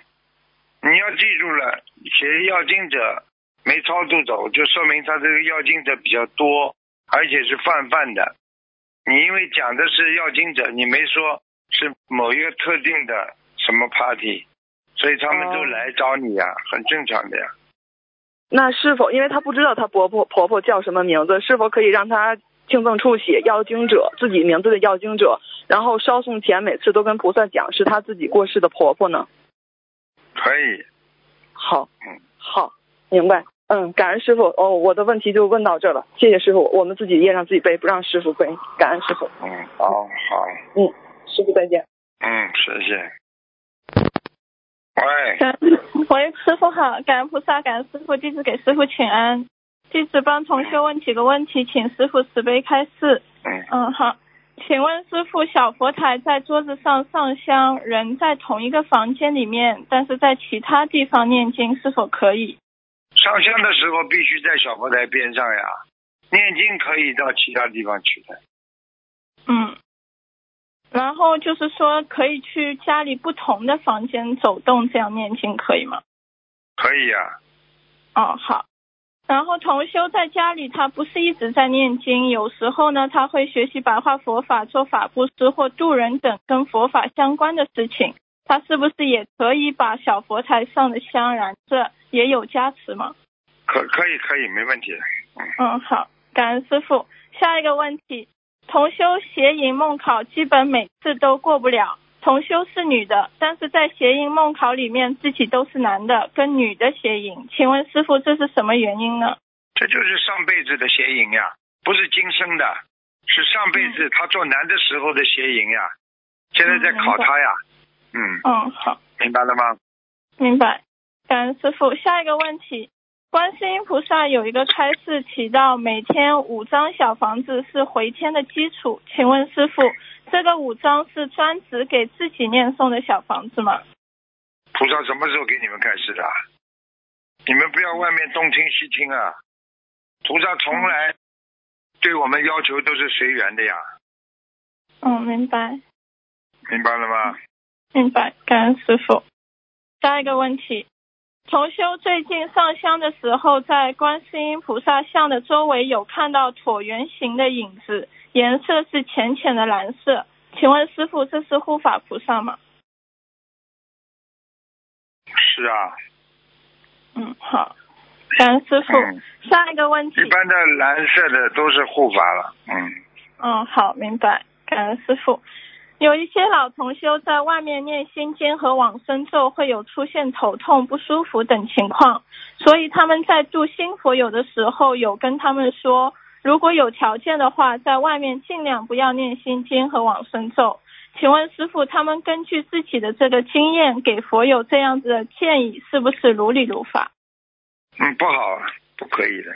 Speaker 2: 你要记住了，写要经者没超度走，就说明他这个要经者比较多，而且是泛泛的。你因为讲的是要经者，你没说是某一个特定的什么 party，所以他们都
Speaker 8: 哦
Speaker 2: 来找你呀、很正常的呀。
Speaker 8: 那是否因为他不知道他婆婆婆婆叫什么名字，是否可以让他听赠处写要经者自己名字的要经者，然后烧送前每次都跟菩萨讲是他自己过世的婆婆呢？
Speaker 2: 可以，
Speaker 8: 好，
Speaker 2: 嗯，
Speaker 8: 好，明白。嗯，感恩师傅。哦，我的问题就问到这了，谢谢师傅。我们自己业让自己背，不让师傅背。感恩师傅。
Speaker 2: 嗯，好好，
Speaker 8: 嗯，师傅再见。
Speaker 2: 嗯，谢谢。喂，
Speaker 9: 喂，师傅好，感恩菩萨，感恩师傅，弟子给师傅请安。弟子帮同学问几个问题，请师傅慈悲开示。
Speaker 2: 嗯，
Speaker 9: 嗯，好，请问师傅，小佛台在桌子上上香，人在同一个房间里面，但是在其他地方念经是否可以？
Speaker 2: 上香的时候必须在小佛台边上呀，念经可以到其他地方去的。
Speaker 9: 嗯，然后就是说可以去家里不同的房间走动，这样念经可以吗？
Speaker 2: 可以呀、
Speaker 9: 哦，好。然后同修在家里，他不是一直在念经，有时候呢，他会学习白话佛法、做法布施或渡人等跟佛法相关的事情。他是不是也可以把小佛台上的香燃着，也有加持吗？
Speaker 2: 可可以可以，没问题。
Speaker 9: 嗯，好，感恩师傅。下一个问题，同修邪淫梦考基本每次都过不了。同修是女的，但是在邪淫梦考里面自己都是男的，跟女的邪淫，请问师傅这是什么原因呢？
Speaker 2: 这就是上辈子的邪淫呀，不是今生的，是上辈子他做男的时候的邪淫呀，现在在考他呀。嗯，
Speaker 9: 嗯嗯，好，
Speaker 2: 明白了吗？
Speaker 9: 明白。感恩师傅。下一个问题，观世音菩萨有一个开示提到，每天五张小房子是回天的基础，请问师傅，这个五张是专指给自己念诵的小房子吗？
Speaker 2: 菩萨什么时候给你们开示的？你们不要外面东听西听啊！菩萨从来对我们要求都是随缘的呀，
Speaker 9: 嗯，明白。
Speaker 2: 明白了吗？
Speaker 9: 明白，感恩师傅。下一个问题，同修最近上香的时候，在观世音菩萨像的周围有看到椭圆形的影子，颜色是浅浅的蓝色。请问师傅，这是护法菩萨吗？
Speaker 2: 是啊，
Speaker 9: 嗯，好，感恩师傅。
Speaker 2: 嗯
Speaker 9: 下一个问题
Speaker 2: 一，般的蓝色的都是护法了，嗯，
Speaker 9: 嗯，好，明白，感恩师傅。有一些老同修在外面念心经和往生咒会有出现头痛、不舒服等情况，所以他们在住新佛友的时候有跟他们说，如果有条件的话，在外面尽量不要念心经和往生咒。请问师傅，他们根据自己的这个经验给佛友这样子的建议，是不是如理如法？
Speaker 2: 嗯，不好，不可以的。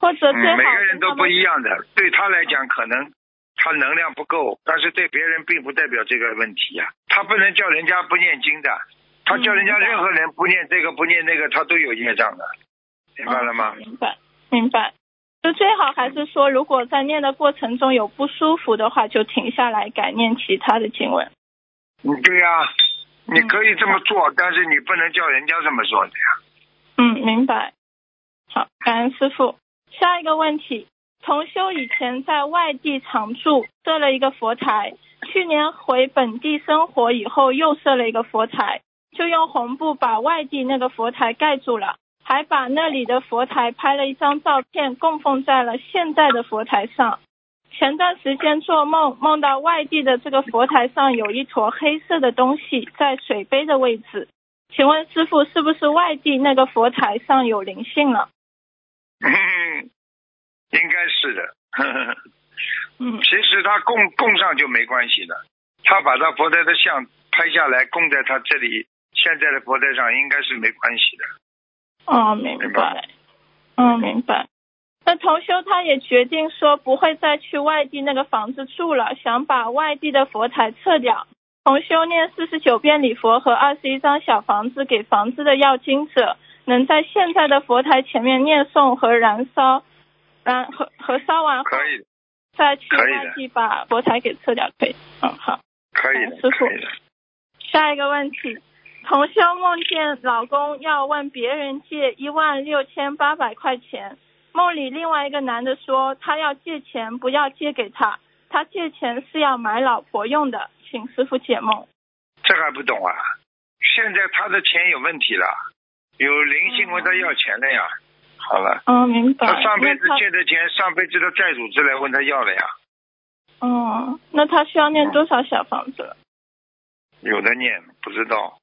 Speaker 9: 或者最好、
Speaker 2: 嗯，每个人都不一样的，对他来讲可能他能量不够，但是对别人并不代表这个问题呀、他不能叫人家不念经的，他叫人家任何人不念这个不念那个，他都有业障的，明白了吗？
Speaker 9: 嗯明白，明白。就最好还是说，如果在念的过程中有不舒服的话，就停下来改念其他的经文。
Speaker 2: 嗯，对呀、你
Speaker 9: 嗯
Speaker 2: 可以这么做，但是你不能叫人家这么做的呀。
Speaker 9: 嗯，明白。好，感恩师傅。下一个问题，同修以前在外地常住，设了一个佛台，去年回本地生活以后又设了一个佛台，就用红布把外地那个佛台盖住了，还把那里的佛台拍了一张照片供奉在了现在的佛台上。前段时间做梦，梦到外地的这个佛台上有一坨黑色的东西在水杯的位置，请问师傅，是不是外地那个佛台上有灵性了？
Speaker 2: 嗯，应该是的。
Speaker 9: 嗯
Speaker 2: 其实他供供上就没关系的，他把他佛台的像拍下来供在他这里现在的佛台上，应该是没关系的。
Speaker 9: 哦，明
Speaker 2: 白。
Speaker 9: 嗯，明白。那同修他也决定说不会再去外地那个房子住了，想把外地的佛台撤掉。同修念四十九遍礼佛和二十一张小房子给房子的要经者，能在现在的佛台前面念诵和燃烧，燃和和烧完后
Speaker 2: 可以的，
Speaker 9: 再去外地把博彩给撤掉，可以。嗯，好。
Speaker 2: 可以的，
Speaker 9: 师傅。下一个问题，同修梦见老公要问别人借一万六千八百块钱，梦里另外一个男的说他要借钱，不要借给他，他借钱是要买老婆用的，请师傅解梦。
Speaker 2: 这还不懂啊？现在他的钱有问题了，有灵性问他要钱了呀。好了，
Speaker 9: 嗯，明白。
Speaker 2: 他上辈子借的钱，上辈子的债主是来问他要的呀，
Speaker 9: 哦，那他需要念多少小房子了？
Speaker 2: 有的念不知道。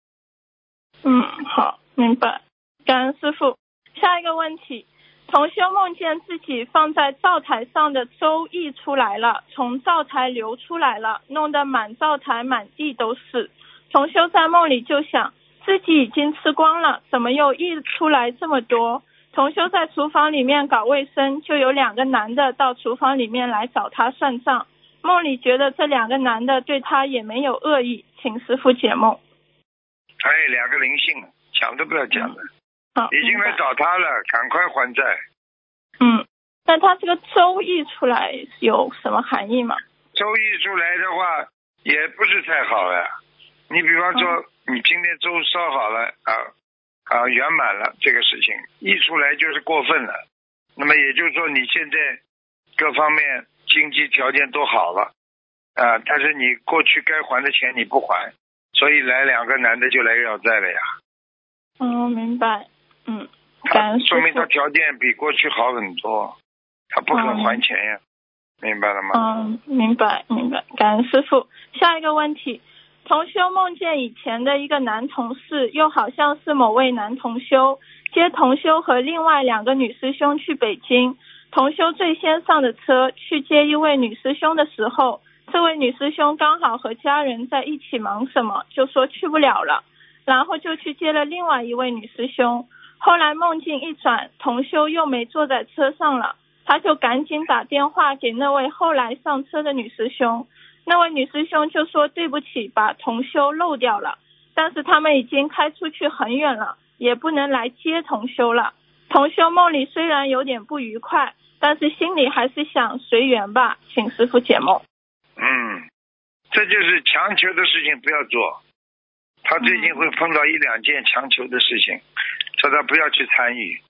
Speaker 9: 嗯，好，明白。感恩师傅。下一个问题，同修梦见自己放在灶台上的粥溢出来了，从灶台流出来了，弄得满灶台满地都是。同修在梦里就想，自己已经吃光了，怎么又溢出来这么多？同修在厨房里面搞卫生，就有两个男的到厨房里面来找他算账。梦里觉得这两个男的对他也没有恶意，请师傅解梦。
Speaker 2: 哎，两个灵性，讲都不要讲了，
Speaker 9: 好，
Speaker 2: 已经来找他了，赶快还债。
Speaker 9: 嗯，那他这个周易出来有什么含义吗？
Speaker 2: 周易出来的话，也不是太好呀。你比方说，你今天粥烧好了啊啊圆满了，这个事情一出来就是过分了。那么也就是说，你现在各方面经济条件都好了啊，但是你过去该还的钱你不还，所以来两个男的就来要债了呀。
Speaker 9: 嗯，明白。嗯，感
Speaker 2: 他
Speaker 9: 恩
Speaker 2: 说明他。条件比过去好很多，他不肯还钱呀，明白了吗？
Speaker 9: 嗯，明白明白，感恩师傅。下一个问题，同修梦见以前的一个男同事，又好像是某位男同修，接同修和另外两个女师兄去北京。同修最先上的车去接一位女师兄的时候，这位女师兄刚好和家人在一起忙什么，就说去不了了，然后就去接了另外一位女师兄。后来梦境一转，同修又没坐在车上了。他就赶紧打电话给那位后来上车的女师兄，那位女师兄就说对不起，把同修漏掉了，但是他们已经开出去很远了，也不能来接同修了。同修梦里虽然有点不愉快，但是心里还是想随缘吧，请师傅解梦。
Speaker 2: 嗯，这就是强求的事情不要做。他最近会碰到一两件强求的事情，叫他不要去参与，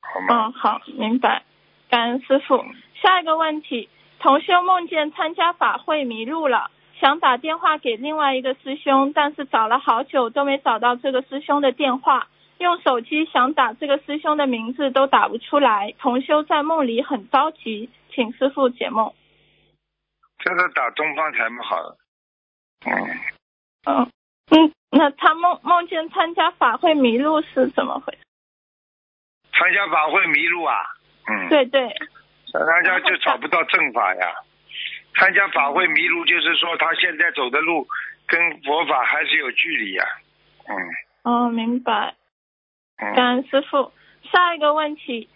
Speaker 2: 好吗？
Speaker 9: 嗯，好，明白。感恩师傅。下一个问题，同修梦见参加法会迷路了，想打电话给另外一个师兄，但是找了好久都没找到这个师兄的电话，用手机想打这个师兄的名字都打不出来。同修在梦里很着急，请师傅解梦。
Speaker 2: 这个打东方台不好了。嗯，
Speaker 9: 嗯嗯，那他梦梦见参加法会迷路是怎么回事？
Speaker 2: 参加法会迷路啊？嗯，，
Speaker 9: 对对，
Speaker 2: 大家就找不到正法呀。参加法会迷路，就是说他现在走的路跟佛法还是有距离呀。嗯
Speaker 9: 哦，明白。
Speaker 2: 嗯，
Speaker 9: 感恩师傅。下一个问题，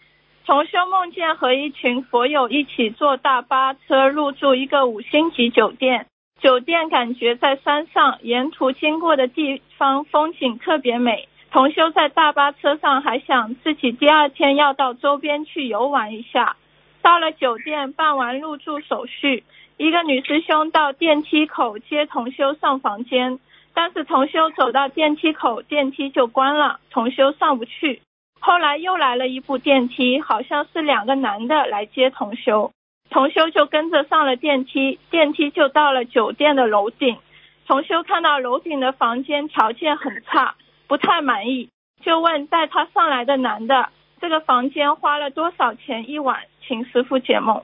Speaker 9: 同修梦见和一群佛友一起坐大巴车入住一个五星级酒店，酒店感觉在山上，沿途经过的地方风景特别美。同修在大巴车上还想自己第二天要到周边去游玩一下。到了酒店办完入住手续，一个女师兄到电梯口接同修上房间，但是同修走到电梯口，电梯就关了，同修上不去。后来又来了一部电梯，好像是两个男的来接同修，同修就跟着上了电梯，电梯就到了酒店的楼顶。同修看到楼顶的房间条件很差，不太满意，就问带他上来的男的，这个房间花了多少钱一晚？请师傅解梦。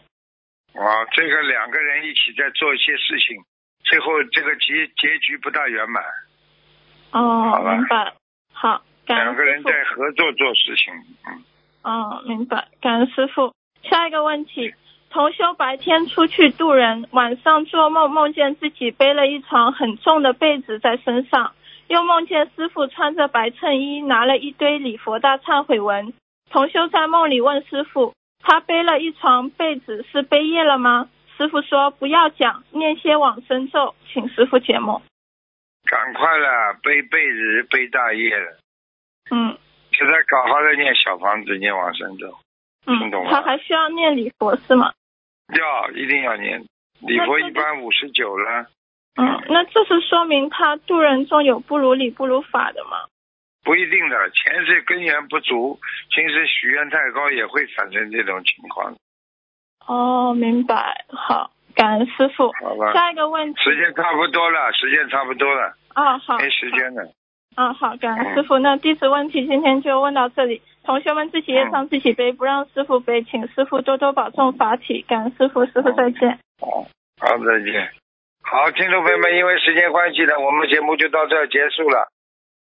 Speaker 2: 哇，这个两个人一起在做一些事情，最后这个结结局不大圆满。
Speaker 9: 哦明白。好，感恩
Speaker 2: 两个人在合作做事情，嗯，
Speaker 9: 哦，明白，感恩师傅。下一个问题，同修白天出去渡人，晚上做梦梦见自己背了一床很重的被子在身上，又梦见师傅穿着白衬衣，拿了一堆礼佛大忏悔文。同修在梦里问师傅，他背了一床被子是背业了吗？师傅说不要讲，念些往生咒，请师傅解梦。
Speaker 2: 赶快了，背被子背大业了，
Speaker 9: 嗯
Speaker 2: 现在搞好了念小房子，念往生咒，
Speaker 9: 嗯
Speaker 2: 听懂，吗
Speaker 9: 他还需要念礼佛是吗？
Speaker 2: 要一定要念。礼佛一般五十九了，
Speaker 9: 嗯，那这是说明他度人中有不如理不如法的吗？
Speaker 2: 不一定的，前世根源不足，今世许愿太高也会产生这种情况，
Speaker 9: 哦，明白。好，感恩师傅。
Speaker 2: 好吧？
Speaker 9: 下一个问题。
Speaker 2: 时间差不多了，时间差不多了，
Speaker 9: 哦，好。
Speaker 2: 没时间了。
Speaker 9: 啊，好，感恩师傅。那弟子问题今天就问到这里，同学们自己业障自己背，不让师傅背，请师傅多多保重法体。感恩师傅，师傅再见。
Speaker 2: 好，再见。好，听众朋友们，因为时间关系呢，我们节目就到这儿结束了。